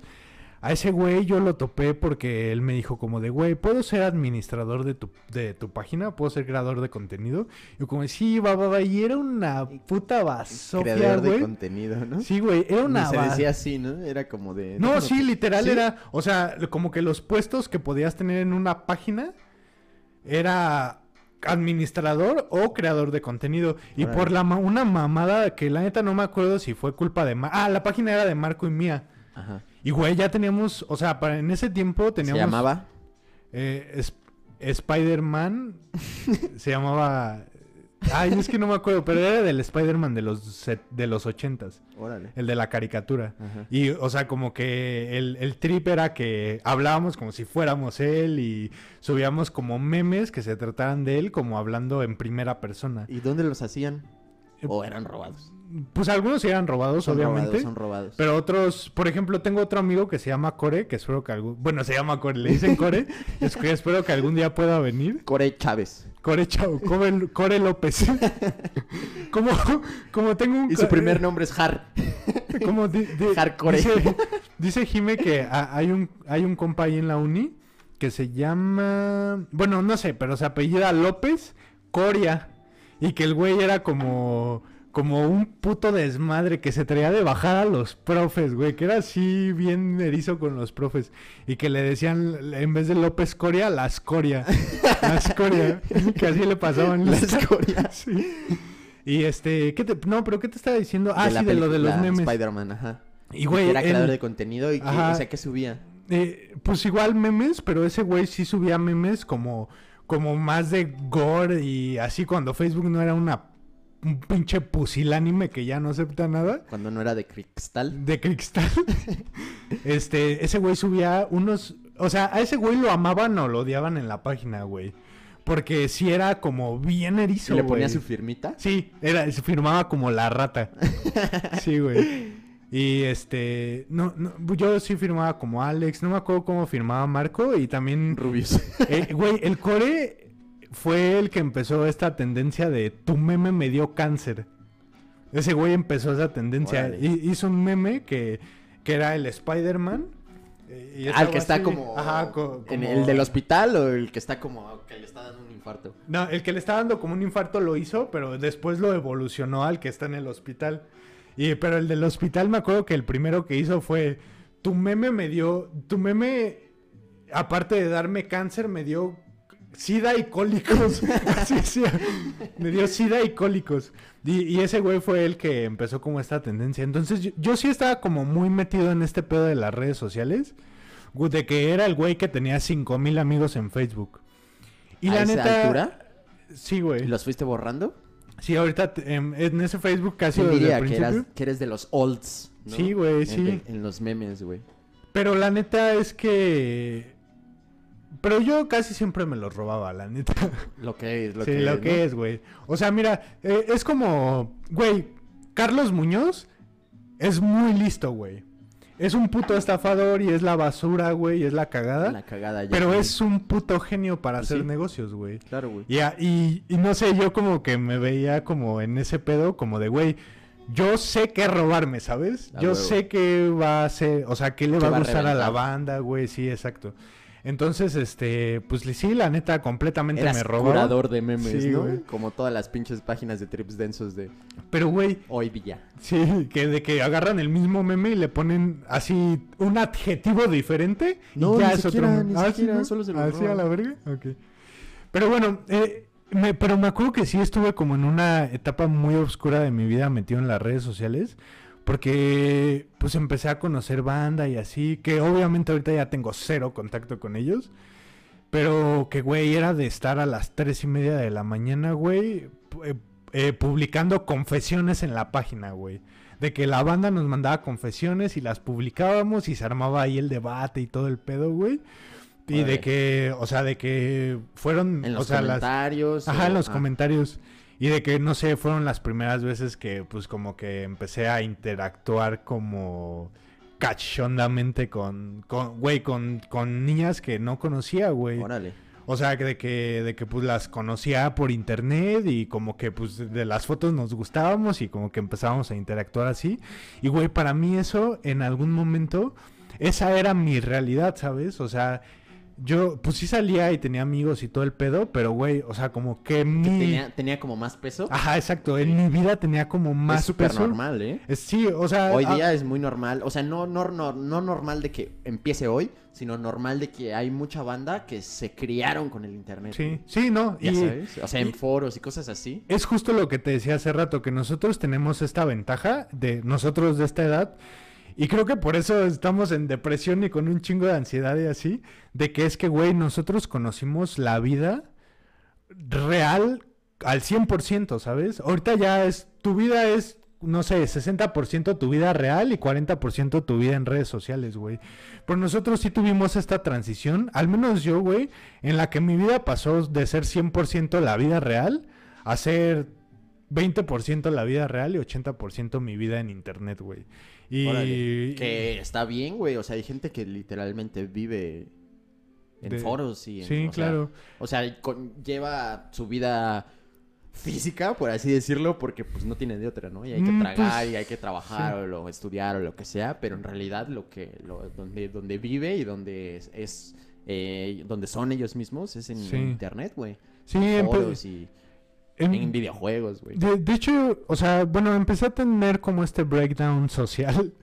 A ese güey yo lo topé porque él me dijo como de, güey, ¿puedo ser administrador de tu, de tu página? ¿Puedo ser creador de contenido? Y yo como, sí, va, va, va. Y era una puta basofia, Creador de contenido, ¿no? Sí, güey, era una se ba- decía así, ¿no? Era como de... No, sí, literal ¿Sí? era, o sea, como que los puestos que podías tener en una página era administrador o creador de contenido. Y por la ma- una mamada que la neta no me acuerdo si fue culpa de... Ma- ah, la página era de Marco y mía. Ajá. Y güey, ya teníamos, o sea, para en ese tiempo teníamos... Se llamaba... eh, es- Spider-Man. se llamaba... Ay, es que no me acuerdo, pero era del Spider-Man de los, set- de los ochentas. Órale. El de la caricatura. Ajá. Y, o sea, como que el, el trip era que hablábamos como si fuéramos él y subíamos como memes que se trataran de él como hablando en primera persona. ¿Y dónde los hacían? Eh, ¿O eran robados? Pues algunos sí eran robados, Son obviamente. robados, son robados. Pero otros, por ejemplo, tengo otro amigo que se llama Core, que espero que algún... Bueno, se llama Core, le dicen Core. es que espero que algún día pueda venir. Corey Chávez. Core Chao, Core, Core López. como, como tengo un... Y su primer nombre es Har. Como di- di- Hardcore. Dice, dice Jime que a- hay un, hay un compa ahí en la uni que se llama... Bueno, no sé, pero se apellida López Coria. Y que el güey era como... Como un puto desmadre que se traía de bajar a los profes, güey. Que era así bien erizo con los profes. Y que le decían, en vez de López Coria, la escoria. La escoria. que así le pasaban. La escoria. Sí. Y este, ¿qué te, no, pero ¿qué te estaba diciendo? Ah, sí, de lo de los memes. Spider-Man, ajá. Y güey, era creador él- de contenido y que, Ajá. o sea, que subía. eh, pues igual memes, pero ese güey sí subía memes como, como más de gore y así cuando Facebook no era una un pinche pusilánime que ya no acepta nada. Cuando no era de cristal. De cristal. este, ese güey subía unos. O sea, a ese güey lo amaban o lo odiaban en la página, güey. Porque sí era como bien ¿Y erizo, le ponía güey. su firmita? Sí, era, se firmaba como la rata. Sí, güey. Y este, no, no, yo sí firmaba como Alex, no me acuerdo cómo firmaba Marco y también, Rubius. eh, güey, el core fue el que empezó esta tendencia de tu meme me dio cáncer. Ese güey empezó esa tendencia. Hi- Hizo un meme que, que era el Spider-Man. eh, Al que está así, como, Ajá, co- ¿En el del hospital o el que está como que le está dando un infarto? No, el que le está dando como un infarto lo hizo, pero después lo evolucionó al que está en el hospital. Y, pero el del hospital me acuerdo que el primero que hizo fue, tu meme me dio, tu meme, aparte de darme cáncer, me dio sida y cólicos. sí, sí, me dio sida y cólicos. Y, y ese güey fue el que empezó como esta tendencia. Entonces yo, yo sí estaba como muy metido en este pedo de las redes sociales. De que era el güey que tenía 5000 amigos en Facebook. Y ¿A la esa neta. altura? Sí, ¿Y güey. los fuiste borrando? Sí, ahorita te- en, en ese Facebook casi ¿Quién desde diría que, eras, que eres de los olds? ¿no? Sí, güey, sí. En, en los memes, güey. Pero la neta es que. Pero yo casi siempre me los robaba, la neta. Lo que es, lo sí, que lo es, que ¿no? es, güey. O sea, mira, eh, es como. Güey, Carlos Muñoz es muy listo, güey. Es un puto estafador y es la basura, güey, y es la cagada. La cagada ya. pero güey. es un puto genio para Pues hacer sí. negocios, güey. Claro, güey. Y, a- y, y no sé, yo como que me veía como en ese pedo, como de, güey, yo sé qué robarme, ¿sabes? Yo sé qué va a hacer, o sea, qué le ¿Qué va a va a gustar a la banda, güey, sí, exacto. Entonces, este, pues sí, la neta, completamente Eras me robaba. curador de memes, Sí, ¿no? güey. Como todas las pinches páginas de trips densos de Pero, güey, hoy día. sí, que de que agarran el mismo meme y le ponen así un adjetivo diferente No, y ya ni es siquiera, otro ni Ah, ¿sí, siquiera, no? solo se lo ¿Así a roban. la verga? Ok. Pero bueno, eh, me, pero me acuerdo que sí estuve como en una etapa muy oscura de mi vida metido en las redes sociales. Porque pues empecé a conocer banda y así, que obviamente ahorita ya tengo cero contacto con ellos. Pero que, güey, era de estar a las tres y media de la mañana, güey, eh, eh, publicando confesiones en la página, güey. De que la banda nos mandaba confesiones y las publicábamos y se armaba ahí el debate y todo el pedo, güey. Y de que, o sea, de que fueron, En o los sea, las, comentarios. Ajá, o- en los ah, comentarios. Y de que, no sé, fueron las primeras veces que, pues, como que empecé a interactuar como cachondamente con, con güey, con, con niñas que no conocía, güey. Órale. O sea, que de que, de que, pues, las conocía por internet y como que, pues, de las fotos nos gustábamos y como que empezábamos a interactuar así. Y, güey, para mí eso, en algún momento, esa era mi realidad, ¿sabes? O sea... Yo, pues sí salía y tenía amigos y todo el pedo, pero güey, o sea, como que mi... Tenía, tenía como más peso. Ajá, exacto. En mi vida tenía como más es súper peso. normal, ¿eh? Es- sí, o sea. Hoy ah, día es muy normal, o sea, no, no, no, no normal de que empiece hoy, sino normal de que hay mucha banda que se criaron con el internet. Sí, sí, no. Ya y sabes, o sea, en foros y cosas así. es justo lo que te decía hace rato, que nosotros tenemos esta ventaja de nosotros de esta edad. Y creo que por eso estamos en depresión y con un chingo de ansiedad y así. De que es que, güey, nosotros conocimos la vida real al 100%, ¿sabes? Ahorita ya es, tu vida es, no sé, 60% tu vida real y 40% tu vida en redes sociales, güey. Pero nosotros sí tuvimos esta transición, al menos yo, güey, en la que mi vida pasó de ser 100% la vida real a ser 20% la vida real y 80% mi vida en internet, güey. Y Órale. Que está bien, güey. O sea, hay gente que literalmente vive en De- foros y en- Sí, o sea, claro. o sea, con- lleva su vida física, por así decirlo, porque pues no tiene de otra, ¿no? Y hay que Mm, tragar pues, y hay que trabajar sí. o lo- estudiar o lo que sea, pero en realidad lo que lo, donde donde vive y donde es, es, eh, donde son ellos mismos es en Sí. internet, güey. Sí, En foros y en videojuegos, güey. De, de hecho, o sea, bueno, empecé a tener como este breakdown social.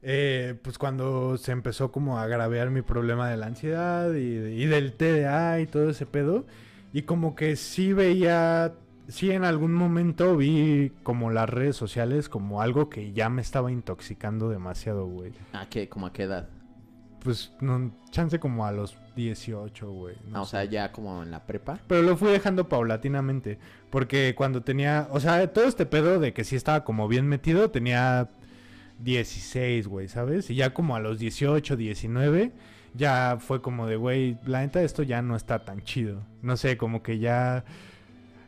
Eh, pues cuando se empezó como a agraviar mi problema de la ansiedad y, y del TDA y todo ese pedo. Y como que sí veía, sí en algún momento vi como las redes sociales como algo que ya me estaba intoxicando demasiado, güey. ¿A qué? ¿Como a qué edad? Pues no, chance como a los 18, güey. no Ah, o sea, ya como en la prepa. Pero lo fui dejando paulatinamente. Porque cuando tenía. O sea, todo este pedo de que sí estaba como bien metido, tenía 16, güey, ¿sabes? Y ya como a los 18, 19, ya fue como de, güey, la neta esto ya no está tan chido. No sé, como que ya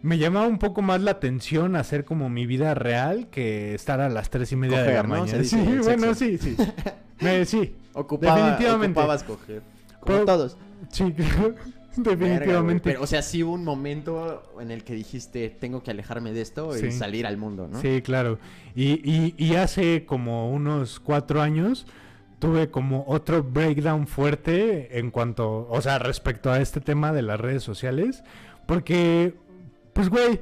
me llamaba un poco más la atención hacer como mi vida real que estar a las tres y media de la mañana. Sí, bueno, sí, sí. Me- sí, Ocupaba, Definitivamente. Ocupabas coger. Como Pero- todos. sí, Verga, güey, definitivamente. pero, o sea, sí hubo un momento en el que dijiste, tengo que alejarme de esto y salir al mundo, ¿no? Sí, claro. Y, y, y hace como unos cuatro años tuve como otro breakdown fuerte en cuanto, o sea, respecto a este tema de las redes sociales. Porque, pues, güey,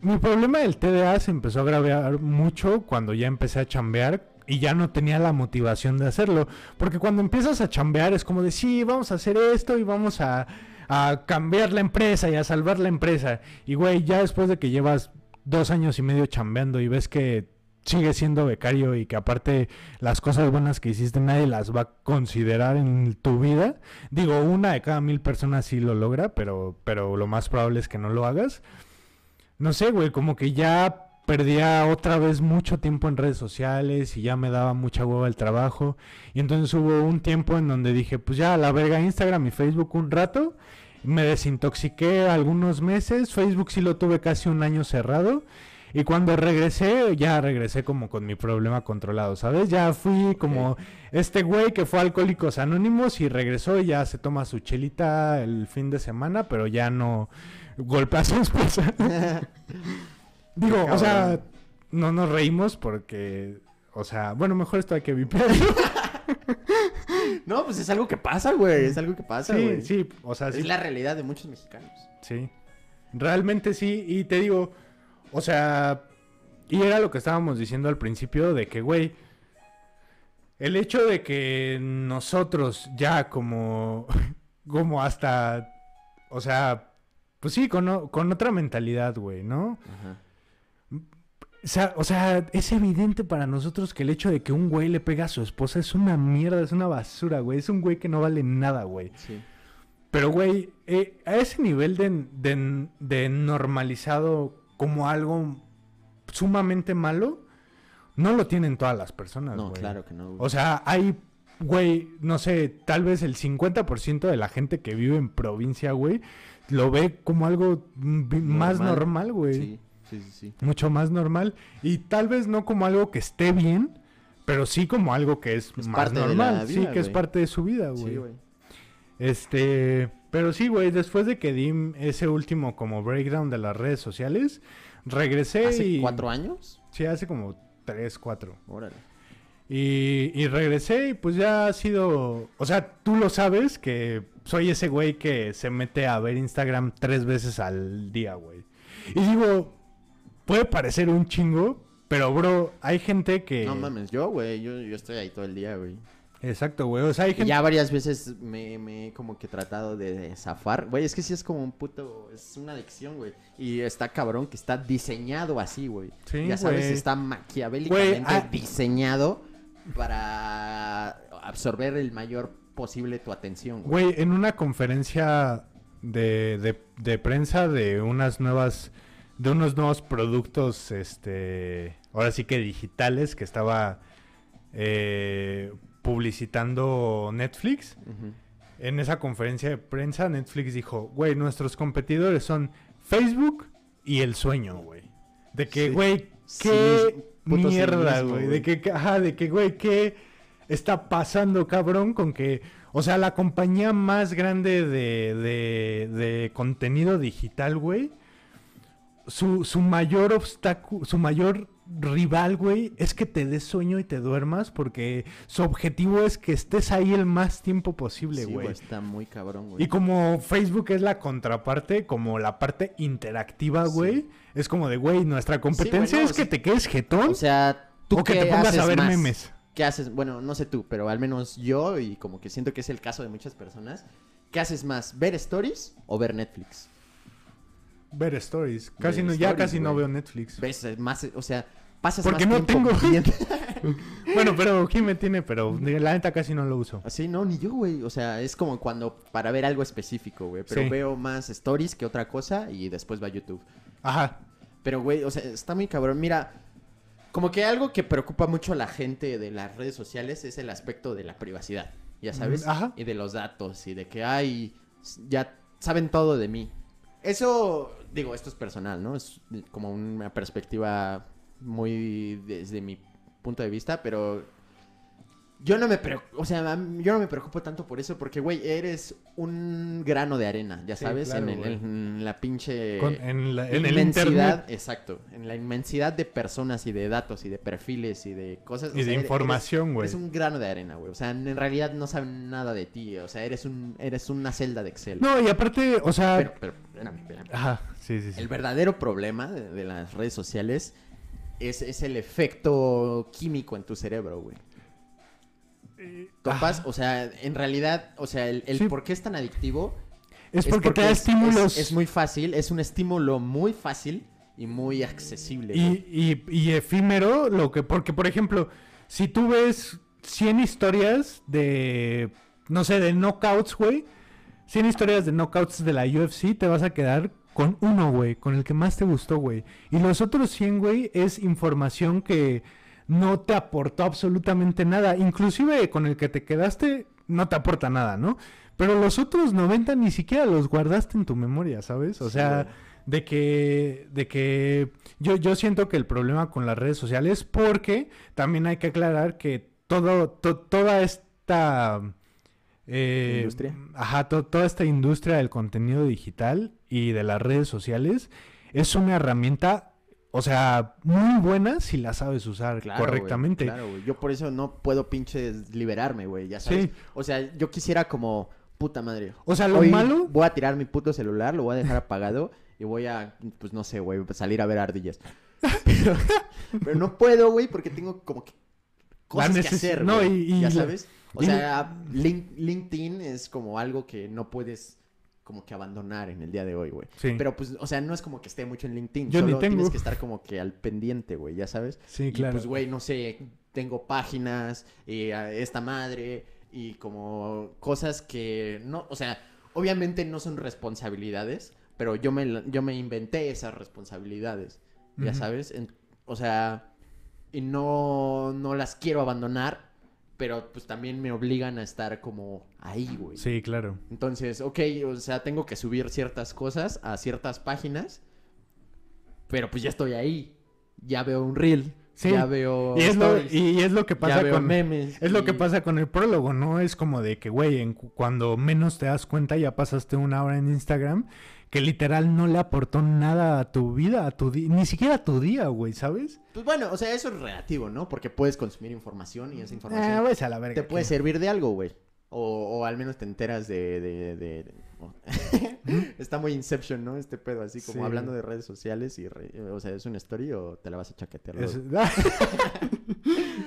mi problema del TDA se empezó a agravar mucho cuando ya empecé a chambear y ya no tenía la motivación de hacerlo. Porque cuando empiezas a chambear es como de, sí, vamos a hacer esto y vamos a, a cambiar la empresa y a salvar la empresa. Y, güey, ya después de que llevas dos años y medio chambeando y ves que sigues siendo becario y que aparte las cosas buenas que hiciste nadie las va a considerar en tu vida. Digo, una de cada mil personas sí lo logra, pero, pero lo más probable es que no lo hagas. No sé, güey, como que ya perdía otra vez mucho tiempo en redes sociales y ya me daba mucha hueva el trabajo. Y entonces hubo un tiempo en donde dije, pues ya a la verga Instagram y Facebook un rato. Me desintoxiqué algunos meses. Facebook sí lo tuve casi un año cerrado. Y cuando regresé, ya regresé como con mi problema controlado, ¿sabes? Ya fui como este güey que fue a Alcohólicos Anónimos y regresó y ya se toma su chelita el fin de semana, pero ya no golpea a su esposa. Digo, o sea, no nos reímos porque, o sea, bueno, mejor esto hay que vipearlo. No, pues es algo que pasa, güey. Es algo que pasa, sí, güey. sí, o sea, sí. Es la realidad de muchos mexicanos. Sí. Realmente sí. Y te digo, o sea, y era lo que estábamos diciendo al principio de que, güey, el hecho de que nosotros ya como, como hasta, o sea, pues sí, con, con otra mentalidad, güey, ¿no? Ajá. O sea, o sea, es evidente para nosotros que el hecho de que un güey le pega a su esposa es una mierda, es una basura, güey. Es un güey que no vale nada, güey. Sí. Pero, güey, eh, a ese nivel de, de- de normalizado como algo sumamente malo, no lo tienen todas las personas, No, güey. claro que no, güey. O sea, hay, güey, no sé, tal vez el 50% de la gente que vive en provincia, güey, lo ve como algo más Normal. normal, güey. Sí, sí, sí, sí. Mucho más normal. Y tal vez no como algo que esté bien, pero sí como algo que es, Es más parte de la normal. sí, vida, que es parte de su vida, güey. Sí, güey. Este, pero sí, güey, después de que di ese último como breakdown de las redes sociales, regresé ¿Hace y... cuatro años? Sí, hace como tres, cuatro. Órale. Y, y regresé y pues ya ha sido... O sea, tú lo sabes que soy ese güey que se mete a ver Instagram tres veces al día, güey. Y digo, puede parecer un chingo, pero bro, hay gente que... No mames, yo, güey, yo, yo estoy ahí todo el día, güey. Exacto, güey. O sea, hay gente... ya varias veces me, me he como que tratado de, de zafar. Güey, es que sí es como un puto... Es una adicción, güey. Y está cabrón que está diseñado así, güey. Sí, ya sabes, está maquiavélicamente Güey, ah. diseñado para absorber el mayor posible tu atención, güey. Güey, en una conferencia de, de- de prensa de unas nuevas, de unos nuevos productos, este, ahora sí que digitales que estaba eh, publicitando Netflix. En esa conferencia de prensa, Netflix dijo, güey, nuestros competidores son Facebook y el sueño, güey. De que, güey, Sí, qué mierda, güey. De que, que- ajá, de que, güey, qué está pasando, cabrón, con que, o sea, la compañía más grande de, de, de contenido digital, güey, su, su mayor obstáculo, su mayor rival, güey, es que te des sueño y te duermas porque su objetivo es que estés ahí el más tiempo posible, Sí, güey. Está muy cabrón, güey. y como Facebook es la contraparte, como la parte interactiva, Sí. güey, es como de, güey, nuestra competencia es que te quedes jetón O sea, tú o que te pongas a ver más? memes. ¿Qué haces? Bueno, no sé tú, pero al menos yo, y como que siento que es el caso de muchas personas, ¿qué haces más? ¿Ver stories o ver Netflix? Ver stories. Casi Ver no, ya stories, casi no veo Netflix. ¿Ves eh, más, o sea, pasas Porque más no tiempo tengo. Bueno, pero ¿quién me tiene? Pero la neta casi no lo uso. Así, no, ni yo, güey. O sea, es como cuando para ver algo específico, güey. Pero Sí. veo más stories que otra cosa y después va a YouTube. Ajá. Pero, güey, o sea, está muy cabrón. Mira, como que algo que preocupa mucho a la gente de las redes sociales es el aspecto de la privacidad. ya sabes, ajá. y de los datos y de que hay, ya saben todo de mí. Eso, digo, esto es personal, ¿no? Es como una perspectiva muy desde mi punto de vista, pero yo no me preocupo, o sea, yo no me preocupo tanto por eso porque, güey, eres un grano de arena, ya Sí, sabes, claro, en, el- güey. en la pinche Con- en, la- en inmensidad, exacto, en la inmensidad de personas y de datos y de perfiles y de cosas. y de información, güey. Eres un grano de arena, güey. O sea, en realidad no saben nada de ti. O sea, eres un eres una celda de Excel. No, y aparte, o sea... pero, pero, espérame, espérame. Ajá, sí, sí, sí. El verdadero problema de, de las redes sociales es, es el efecto químico en tu cerebro, güey. Topas, o sea, en realidad, o sea, el, el Sí. por qué es tan adictivo Es porque, te da es- estímulos. Es, es muy fácil, es un estímulo muy fácil y muy accesible. y, y, y efímero, lo que, porque por ejemplo, si tú ves 100 historias de, no sé, de knockouts, güey, 100 historias de knockouts de la UFC, te vas a quedar con uno, güey, con el que más te gustó, güey. Y los otros 100, güey, es información que no te aportó absolutamente nada. Inclusive con el que te quedaste, no te aporta nada, ¿no? Pero los otros 90 ni siquiera los guardaste en tu memoria, ¿sabes? O sea, de que, de que yo, yo siento que el problema con las redes sociales, porque también hay que aclarar que todo, to- toda esta eh, ¿Industria? Ajá, to- toda esta industria del contenido digital y de las redes sociales es una herramienta, o sea, muy buena si la sabes usar Claro, correctamente. claro, güey. Yo por eso no puedo pinches liberarme, güey, ya sabes. Sí. O sea, yo quisiera como puta madre. O sea, lo Hoy malo, Voy a tirar mi puto celular, lo voy a dejar apagado y voy a, pues no sé, güey, salir a ver ardillas. Pero, pero no puedo, güey, porque tengo como que cosas que hacer, no, y- y ya sabes. O y- sea, Link- LinkedIn es como algo que no puedes como que abandonar en el día de hoy, güey. Sí. Pero pues, o sea, no es como que esté mucho en LinkedIn. Yo ni solo tengo. tienes que estar como que al pendiente, güey, ya sabes. sí, Y claro. pues, güey, no sé, tengo páginas, y a esta madre, y como cosas que no, o sea, obviamente no son responsabilidades, pero yo me, yo me inventé esas responsabilidades, ya sabes. En- o sea, y no, no las quiero abandonar, pero pues también me obligan a estar como ahí, güey. Sí, claro. Entonces, ok, o sea, tengo que subir ciertas cosas a ciertas páginas, pero pues ya estoy ahí. Ya veo un reel, Sí. ya veo Y es, lo, stories, y es lo que ya pasa veo con memes. Es lo que pasa con el prólogo, ¿no? Es como de que, güey, en cu- cuando menos te das cuenta ya pasaste una hora en Instagram que literal no le aportó nada a tu vida, a tu ni siquiera a tu día, güey, ¿sabes? Pues bueno, o sea, eso es relativo, ¿no? Porque puedes consumir información y esa información Ah, a la verga. te puede servir de algo, güey. O, o al menos te enteras de... de- de- Está muy Inception, ¿no? Este pedo, así como Sí. hablando de redes sociales y... re- O sea, ¿es una story o te la vas a chaquetear?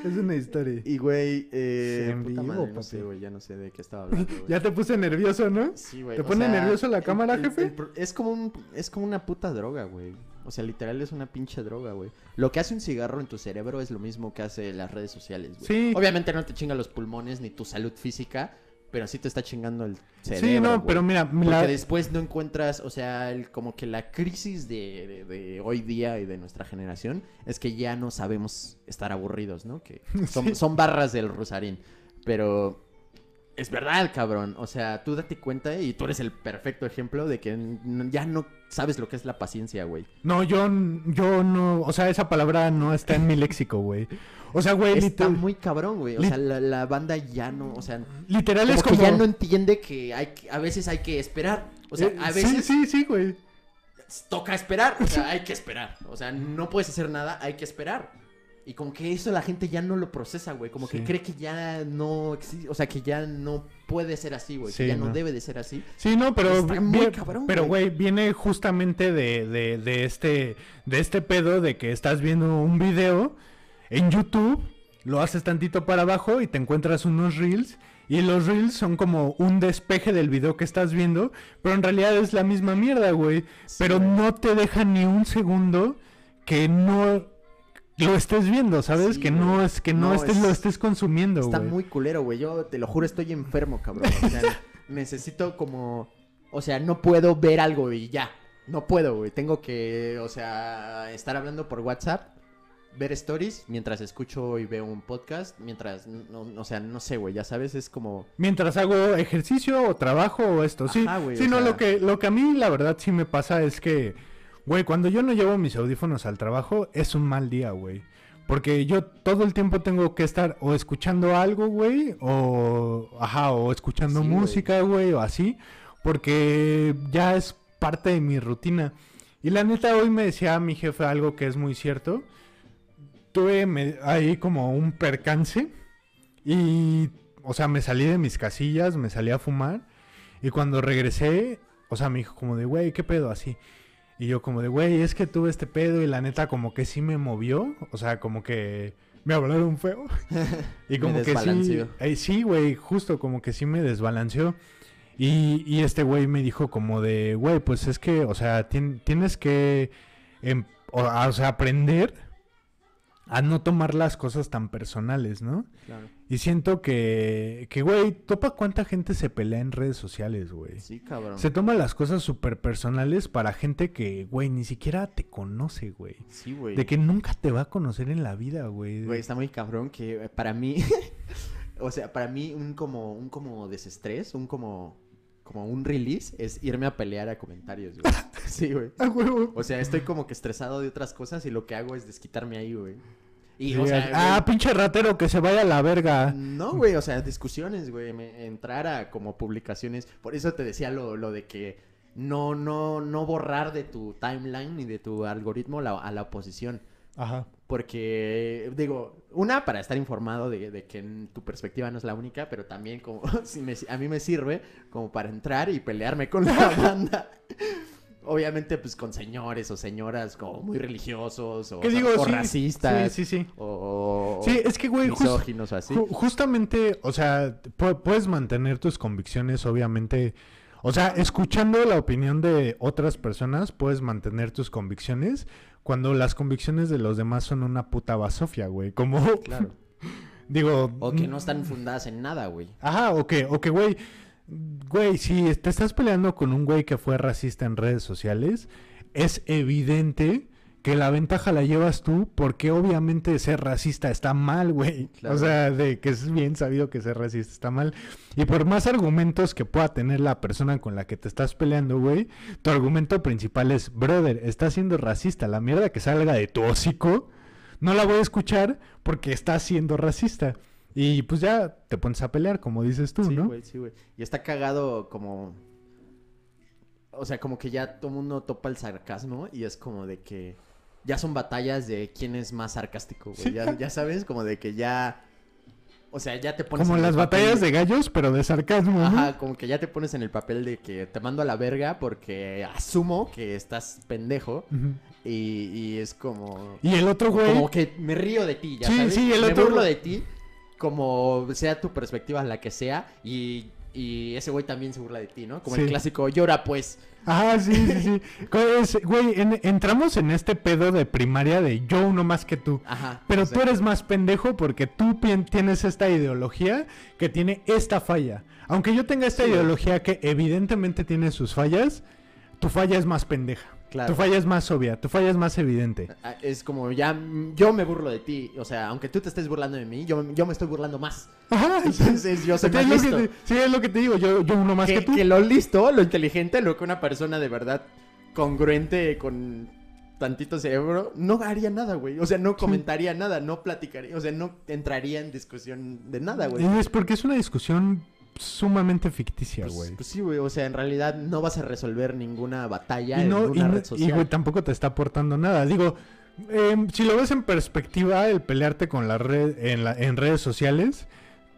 Es, una historia. Y, güey, eh... En puta vivo, madre, no papi. sé, güey, ya no sé de qué estaba hablando, güey. Ya te puse nervioso, ¿no? Sí, güey. ¿Te pone sea, nervioso la el- cámara, el- jefe? el es como un, es como una puta droga, güey. O sea, literal es una pinche droga, güey. Lo que hace un cigarro en tu cerebro es lo mismo que hace las redes sociales, güey. Sí. Obviamente no te chinga los pulmones ni tu salud física, pero sí te está chingando el cerebro. sí, no, pero mira, Porque la- después no encuentras, o sea, el- como que la crisis de, de- de hoy día y de nuestra generación es que ya no sabemos estar aburridos, ¿no? Que son, Sí. son barras del Rosarín. Pero es verdad, cabrón. O sea, tú date cuenta y tú eres el perfecto ejemplo de que ya no sabes lo que es la paciencia, güey. no, yo, yo no, o sea, esa palabra no está en mi léxico, güey. O sea, güey, Está literal, muy cabrón, güey. O sea, la, la banda ya no, o sea, literal como es que como... ya no entiende que hay que- a veces hay que esperar. O sea, Eh, a sí, veces Sí, sí, güey. toca esperar. O sea, hay que esperar. O sea, no puedes hacer nada, hay que esperar. Y como que eso la gente ya no lo procesa, güey. Como que cree que ya no existe. O sea, que ya no puede ser así, güey. Sí, que ya no. no. debe de ser así. Sí, no, pero Está muy cabrón, pero güey. güey, viene justamente de, de, de este de este pedo de que estás viendo un video en YouTube, lo haces tantito para abajo y te encuentras unos reels y los reels son como un despeje del video que estás viendo, pero en realidad es la misma mierda, güey, Sí, pero güey. no te deja ni un segundo que no lo estés viendo, ¿sabes? Sí, que no es que no, No, estés es- lo estés consumiendo, Está güey. muy culero, güey. Yo te lo juro, estoy enfermo, cabrón. O sea, necesito como. O sea, no puedo ver algo y ya. No puedo, güey. Tengo que, o sea, estar hablando por WhatsApp ver stories mientras escucho y veo un podcast, mientras, no, o sea, no sé, güey, ya sabes, es como... Mientras hago ejercicio o trabajo o esto, sí. Ajá, güey, sí, no, sea- lo que, lo que a mí la verdad sí me pasa es que, güey, cuando yo no llevo mis audífonos al trabajo es un mal día, güey. Porque yo todo el tiempo tengo que estar o escuchando algo, güey, o, ajá, o escuchando Sí, música, güey, o así, porque ya es parte de mi rutina. Y la neta, hoy me decía mi jefe algo que es muy cierto. Tuve me- ahí como un percance y, o sea, me salí de mis casillas, me salí a fumar. Y cuando regresé, o sea, me dijo como de, güey, ¿qué pedo así? Y yo como de, güey, es que tuve este pedo y la neta como que sí me movió. O sea, como que me hablaron feo. y Me como que sí. eh, sí, güey, justo como que sí me desbalanceó. Y, y este güey me dijo como de, güey, pues es que, o sea, tien- tienes que, em- o, o sea, aprender a no tomar las cosas tan personales, ¿no? Claro. Y siento que, que, güey, topa cuánta gente se pelea en redes sociales, güey. Sí, cabrón. Se toma las cosas súper personales para gente que, güey, ni siquiera te conoce, güey. Sí, güey. De que nunca te va a conocer en la vida, güey. Güey, está muy cabrón que eh, para mí, o sea, para mí un como, un como desestrés, un como, como un release es irme a pelear a comentarios, güey. Sí, güey. Ah, huevo. O sea, estoy como que estresado de otras cosas y lo que hago es desquitarme ahí, güey. Y, Sí, o sea, ah, güey, pinche ratero, que se vaya a la verga. no, güey, o sea, discusiones, güey, me- entrar a como publicaciones. Por eso te decía lo, lo de que no, no, no borrar de tu timeline ni de tu algoritmo la- a la oposición. Ajá. Porque, digo, una, para estar informado de, de que en tu perspectiva no es la única, pero también como si me- a mí me sirve como para entrar y pelearme con la banda. Obviamente, pues con señores o señoras como muy religiosos o, ¿Qué digo? o Sí, racistas Sí, sí, sí. o, o Sí, es que, güey, o así. ju- justamente, o sea, pu- puedes mantener tus convicciones, obviamente. O sea, escuchando la opinión de otras personas, puedes mantener tus convicciones cuando las convicciones de los demás son una puta basofia, güey. Como, Claro. digo... O que no están fundadas en nada, güey. Ajá, o que, o que, güey, güey, si te estás peleando con un güey que fue racista en redes sociales, es evidente que la ventaja la llevas tú porque obviamente ser racista está mal, güey. Claro. O sea, de que es bien sabido que ser racista está mal. Y por más argumentos que pueda tener la persona con la que te estás peleando, güey, tu argumento principal es, brother, estás siendo racista, la mierda que salga de tu hocico, no la voy a escuchar porque estás siendo racista. Y pues ya te pones a pelear, como dices tú, sí, ¿no? güey, sí, güey. Y está cagado como... O sea, como que ya todo mundo topa el sarcasmo y es como de que... Ya son batallas de quién es más sarcástico, güey. Sí. Ya, ya sabes, como de que ya... O sea, ya te pones... Como en las batallas de gallos, pero de sarcasmo. ¿no? Ajá, como que ya te pones en el papel de que te mando a la verga porque asumo que estás pendejo y, y es como... Y el otro güey. Como que me río de ti, ya Sí, sabes. sí, el me otro- burlo de ti, como sea tu perspectiva la que sea, y, y ese güey también se burla de ti, ¿no? Como Sí. el clásico, llora pues. Ajá, sí, sí, sí. Es- Güey, en- entramos en este pedo de primaria de yo uno más que tú. Ajá. Pero tú eres más pendejo porque tú tienes esta ideología que tiene esta falla. Aunque yo tenga esta Sí, ideología que evidentemente tiene sus fallas, tu falla es más pendeja. Claro. Tu falla es más obvia, tu falla es más evidente. ah, Es como ya, yo me burlo de ti, o sea, aunque tú te estés burlando de mí, yo, yo me estoy burlando más. Ajá, Entonces yo soy más listo. te- sí, es lo que te digo, yo, yo uno más que, que, tú. que lo listo, lo inteligente, lo que una persona de verdad congruente con tantito cerebro, no haría nada, güey. O sea, no comentaría nada, no platicaría, o sea, no entraría en discusión de nada, güey. Es porque es una discusión sumamente ficticia, Pues, güey. pues sí, güey, o sea, en realidad no vas a resolver ninguna batalla y en no, y, una no- red y, social. güey, tampoco te está aportando nada. Digo, em, si lo ves en perspectiva, el pelearte con la red en, la- en redes sociales,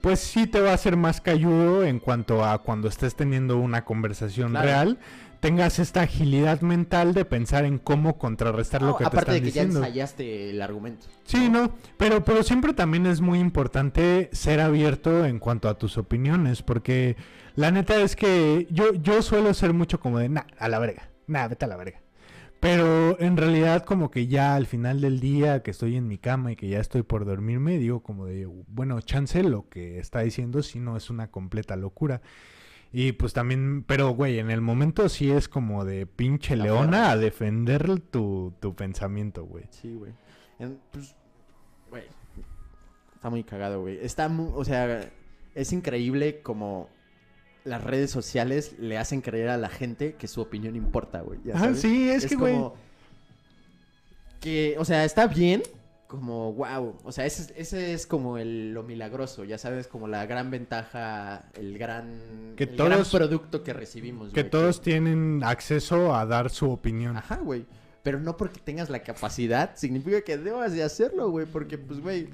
pues sí te va a hacer más cayudo en cuanto a cuando estés teniendo una conversación Claro. real, tengas esta agilidad mental de pensar en cómo contrarrestar lo No, que te aparte están de que diciendo. ya ensayaste el argumento. Sí, no, pero, pero siempre también es muy importante ser abierto en cuanto a tus opiniones, porque la neta es que yo, yo suelo ser mucho como de, nah, a la verga, nah, vete a la verga. Pero en realidad como que ya al final del día que estoy en mi cama y que ya estoy por dormirme, digo como de, bueno, chance lo que está diciendo si no es una completa locura. Y pues también, pero güey, en el momento sí es como de pinche La leona a defender tu, tu pensamiento, güey. Sí, güey. Pues, Güey. Está muy cagado, güey. Está o sea, es increíble como las redes sociales le hacen creer a la gente que su opinión importa, güey. Ah, sí, es, que, güey. como que, o sea, está bien, como wow, o sea, ese, es- ese es como el, lo milagroso, ya sabes, como la gran ventaja, el gran, Que el gran producto que recibimos. Que güey, todos tienen acceso a dar su opinión. Ajá, güey. Pero no porque tengas la capacidad, significa que debas de hacerlo, güey. Porque, pues, güey.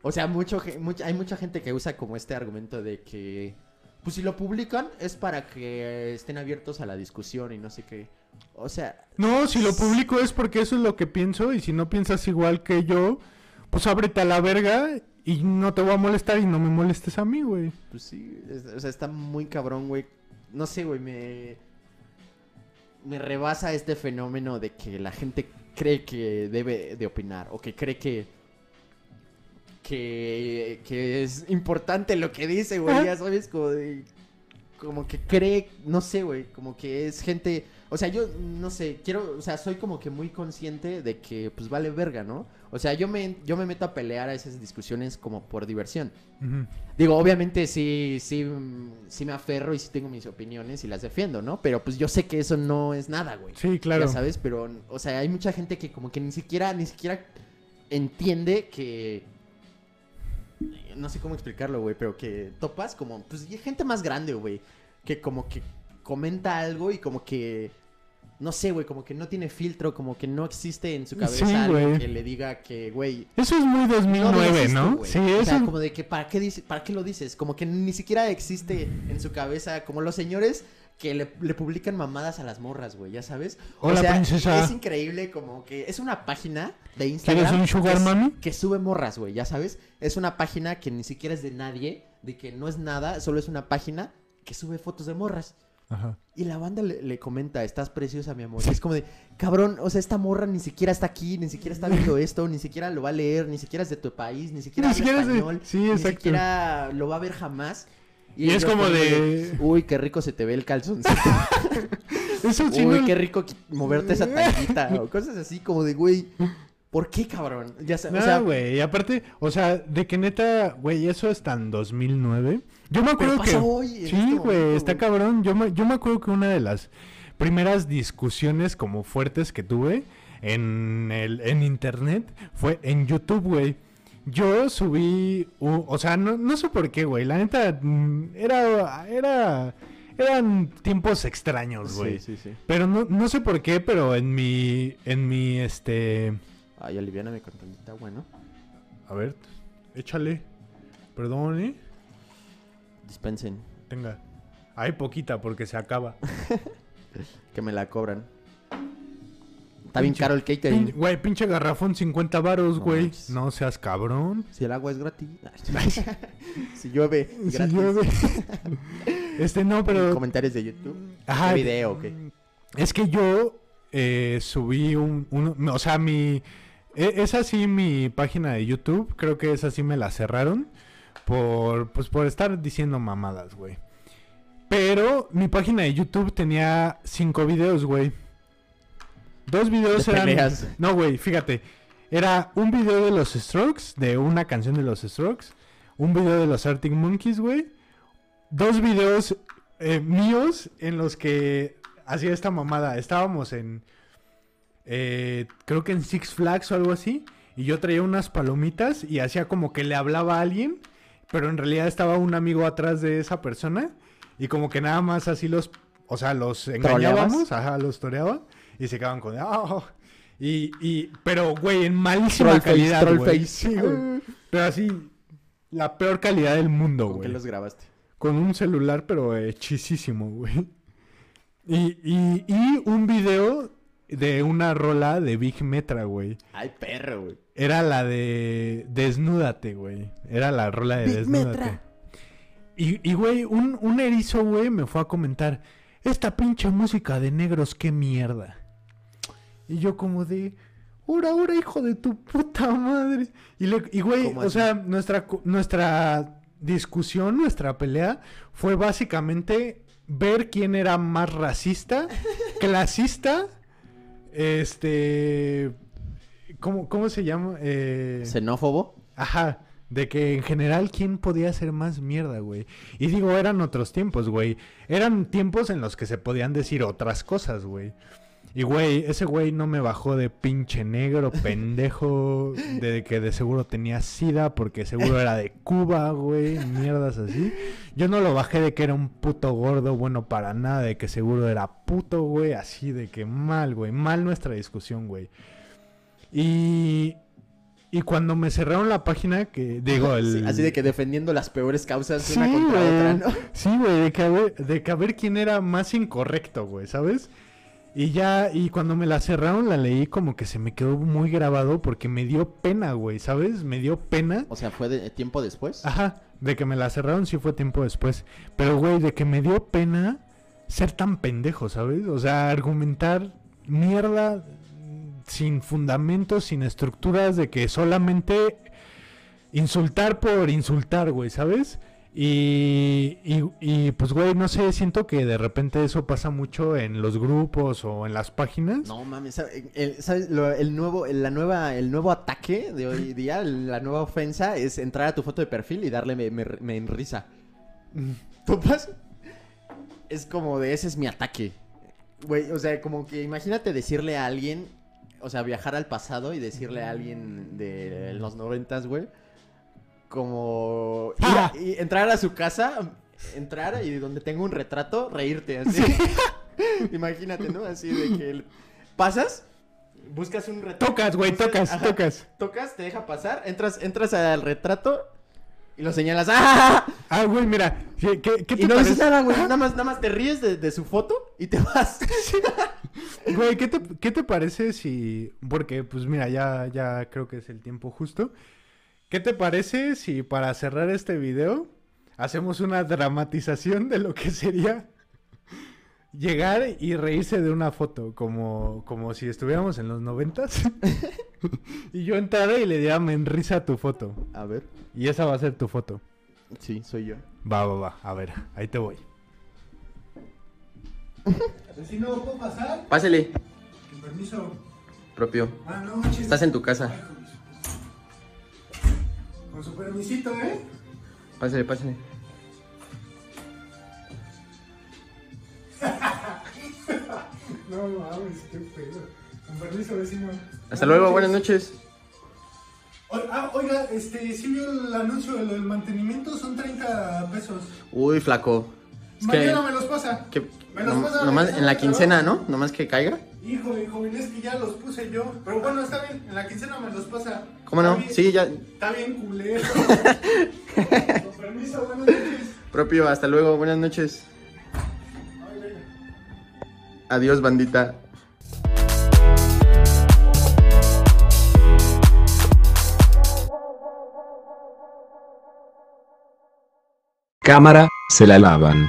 O sea, mucho, hay mucha gente que usa como este argumento de que. Pues si lo publican es para que estén abiertos a la discusión y no sé qué. O sea, No, si lo publico es porque eso es lo que pienso y si no piensas igual que yo, pues ábrete a la verga y no te voy a molestar y no me molestes a mí, güey. pues sí. es- o sea, está muy cabrón, güey. No sé, güey, me. Me rebasa este fenómeno de que la gente cree que debe de opinar o que cree que. Que, que es importante lo que dice, güey. Ajá. Ya sabes, como de. Como que cree, no sé, güey. Como que es gente. O sea, yo no sé, quiero. O sea, soy como que muy consciente de que, pues vale verga, ¿no? O sea, yo me, yo me meto a pelear a esas discusiones como por diversión. Digo, obviamente sí, sí, sí me aferro y sí tengo mis opiniones y las defiendo, ¿no? Pero pues yo sé que eso no es nada, güey. Sí, claro. Ya sabes, pero, o sea, hay mucha gente que como que ni siquiera, ni siquiera entiende que... No sé cómo explicarlo, güey, pero que topas como, pues, gente más grande, güey, que como que comenta algo y como que... No sé, güey, como que no tiene filtro, como que no existe en su cabeza Sí, que le diga que, güey, Eso es muy 2009, dices ¿no? güey. sí, O eso sea, como de que ¿para qué, dice, ¿para qué lo dices? Como que ni siquiera existe en su cabeza, como los señores que le, le publican mamadas a las morras, güey, ya sabes. Hola, o sea, princesa. es increíble como que es una página de Instagram. ¿Quieres un sugar que mami? Que sube morras, güey, ya sabes. Es una página que ni siquiera es de nadie, de que no es nada, solo es una página que sube fotos de morras. Ajá. Y la banda le, le comenta, estás preciosa, mi amor. Y es como de, cabrón, o sea, esta morra ni siquiera está aquí, ni siquiera está viendo esto, ni siquiera lo va a leer, ni siquiera es de tu país, ni siquiera Ni habla siquiera es de- español, sí, ni siquiera lo va a ver jamás. Y es como de- Uy, qué rico se te ve el calzoncito. Eso sí Uy, no- qué rico moverte esa tanguita. o cosas así como de, güey, ¿por qué, cabrón? Ya sa- No, o sea, güey, y aparte, o sea, de que neta, güey, eso es tan 2009. Yo me acuerdo que... hoy. en Sí, este güey, está cabrón. Yo me, yo me acuerdo que una de las primeras discusiones como fuertes que tuve en, el, en internet fue en YouTube, güey. Yo subí, u- o sea, no, no sé por qué, güey. La neta, mm, era, era, eran tiempos extraños, güey. Sí, sí, sí. Pero no, no sé por qué, pero en mi, en mi, este... Ay, aliviáname con tantita, bueno. A ver, échale. Perdón, ¿eh? Dispensen, Tenga. Hay poquita porque se acaba. que me la cobran. Está bien caro el Pin- catering. Güey, pinche garrafón 50 varos, No güey. manches. No seas cabrón. Si el agua es gratis. si llueve, Si gratis. llueve. este no, pero. Comentarios de YouTube. Ajá, ¿Qué video o qué? Es que yo eh, subí un, un- O sea, mi. e- Es así mi página de YouTube. Creo que esa sí me la cerraron. Por, pues por estar diciendo mamadas, güey. Pero mi página de YouTube tenía cinco videos, güey. Dos videos De eran. peleas. No, güey, fíjate. Era un video de los Strokes, de una canción de los Strokes. Un video de los Arctic Monkeys, güey. Dos videos eh, míos en los que hacía esta mamada. Estábamos en. eh, creo que en Six Flags o algo así. Y yo traía unas palomitas y hacía como que le hablaba a alguien. Pero en realidad estaba un amigo atrás de esa persona. Y como que nada más así los. O sea, los engañábamos. Ajá, los toreaba. Y se quedaban con. "Ah". y, y. Pero, güey, en malísima Troll face, calidad. troll güey. face. Sí, güey. Pero así. La peor calidad del mundo, ¿Con qué güey. los grabaste? Con un celular, pero hechisísimo, güey. Y, y, y un video de una rola de Big Metra, güey. Ay, perro, güey. Era la de Desnúdate, güey. Era la rola de Big Desnúdate. Metra. Y, y, güey, un, un erizo, güey, me fue a comentar, esta pinche música de negros, qué mierda. Y yo como de, ora, ora, hijo de tu puta madre. Y, le- y güey, ¿Cómo o así? sea, nuestra, nuestra discusión, nuestra pelea, fue básicamente ver quién era más racista, clasista, este... ¿cómo, cómo se llama? Eh, ¿Xenófobo? Ajá, de que en general, ¿quién podía hacer más mierda, güey? Y digo, eran otros tiempos, güey. Eran tiempos en los que se podían decir otras cosas, güey. Y, güey, ese güey no me bajó de pinche negro, pendejo, de que de seguro tenía sida, porque seguro era de Cuba, güey, mierdas así. Yo no lo bajé de que era un puto gordo, bueno para nada, de que seguro era puto, güey, así de que mal, güey, mal nuestra discusión, güey. Y, y cuando me cerraron la página, que digo, el... Sí, así de que defendiendo las peores causas Sí, una contra otra, ¿no? Sí, güey, de que, a ver, de que a ver quién era más incorrecto, güey, ¿sabes? Y ya, y cuando me la cerraron, la leí como que se me quedó muy grabado porque me dio pena, güey, ¿sabes? Me dio pena. O sea, fue de tiempo después. Ajá, de que me la cerraron sí fue tiempo después. Pero, güey, de que me dio pena ser tan pendejo, ¿sabes? O sea, argumentar mierda sin fundamentos, sin estructuras, de que solamente insultar por insultar, güey, ¿sabes? Y, y, y, pues, güey, no sé, siento que de repente eso pasa mucho en los grupos o en las páginas. No mames, ¿sabe- el, ¿sabes? Lo- el nuevo, la nueva, el nuevo ataque de hoy día, la nueva ofensa es entrar a tu foto de perfil y darle me, me, me en risa. ¿Topas? Es como de ese es mi ataque. Güey, o sea, como que imagínate decirle a alguien, o sea, viajar al pasado y decirle a alguien de los noventas, güey, como ir a- y entrar a su casa, entrar y donde tenga un retrato, reírte así. Imagínate, ¿no? Así de que pasas, buscas un retrato. Tocas, güey, tocas, ajá, tocas. Tocas, te deja pasar, entras, entras al retrato y lo señalas. ¡Ah! Ah, güey, mira, ¿qué, qué, qué te Y no dices nada, güey. Nada más, nada más te ríes de, de su foto y te vas. Güey, ¿qué te, qué te parece si... Porque, pues mira, ya, ya creo que es el tiempo justo. ¿Qué te parece si para cerrar este video hacemos una dramatización de lo que sería llegar y reírse de una foto? Como, como si estuviéramos en los noventas. y yo entrara y le diera me risa a tu foto. A ver. Y esa va a ser tu foto. Sí, soy yo. Va, va, va. A ver, ahí te voy. Asesino, ¿puedo pasar? Pásele, Con permiso. propio. Buenas noches. Estás en tu casa. Con su permisito, ¿eh? Pásale, pásale. No mames, qué pedo. Con permiso, vecino. Hasta luego, buenas noches. O- ah, oiga, este, sí vio el anuncio de lo del mantenimiento, son 30 pesos. Uy, flaco. Es que, Mañana me los pasa. que Me los no- pasa nomás en la del quincena. ¿no? Nomás que caiga. Híjole, joven, es que ya los puse yo. Pero bueno, está bien, en la quincena me los pasa. ¿Cómo no? Bien- Sí, ya. Está bien culero. Con permiso, buenas noches. Propio, hasta luego, buenas noches. Adiós, bandita. Cámara, se la lavan.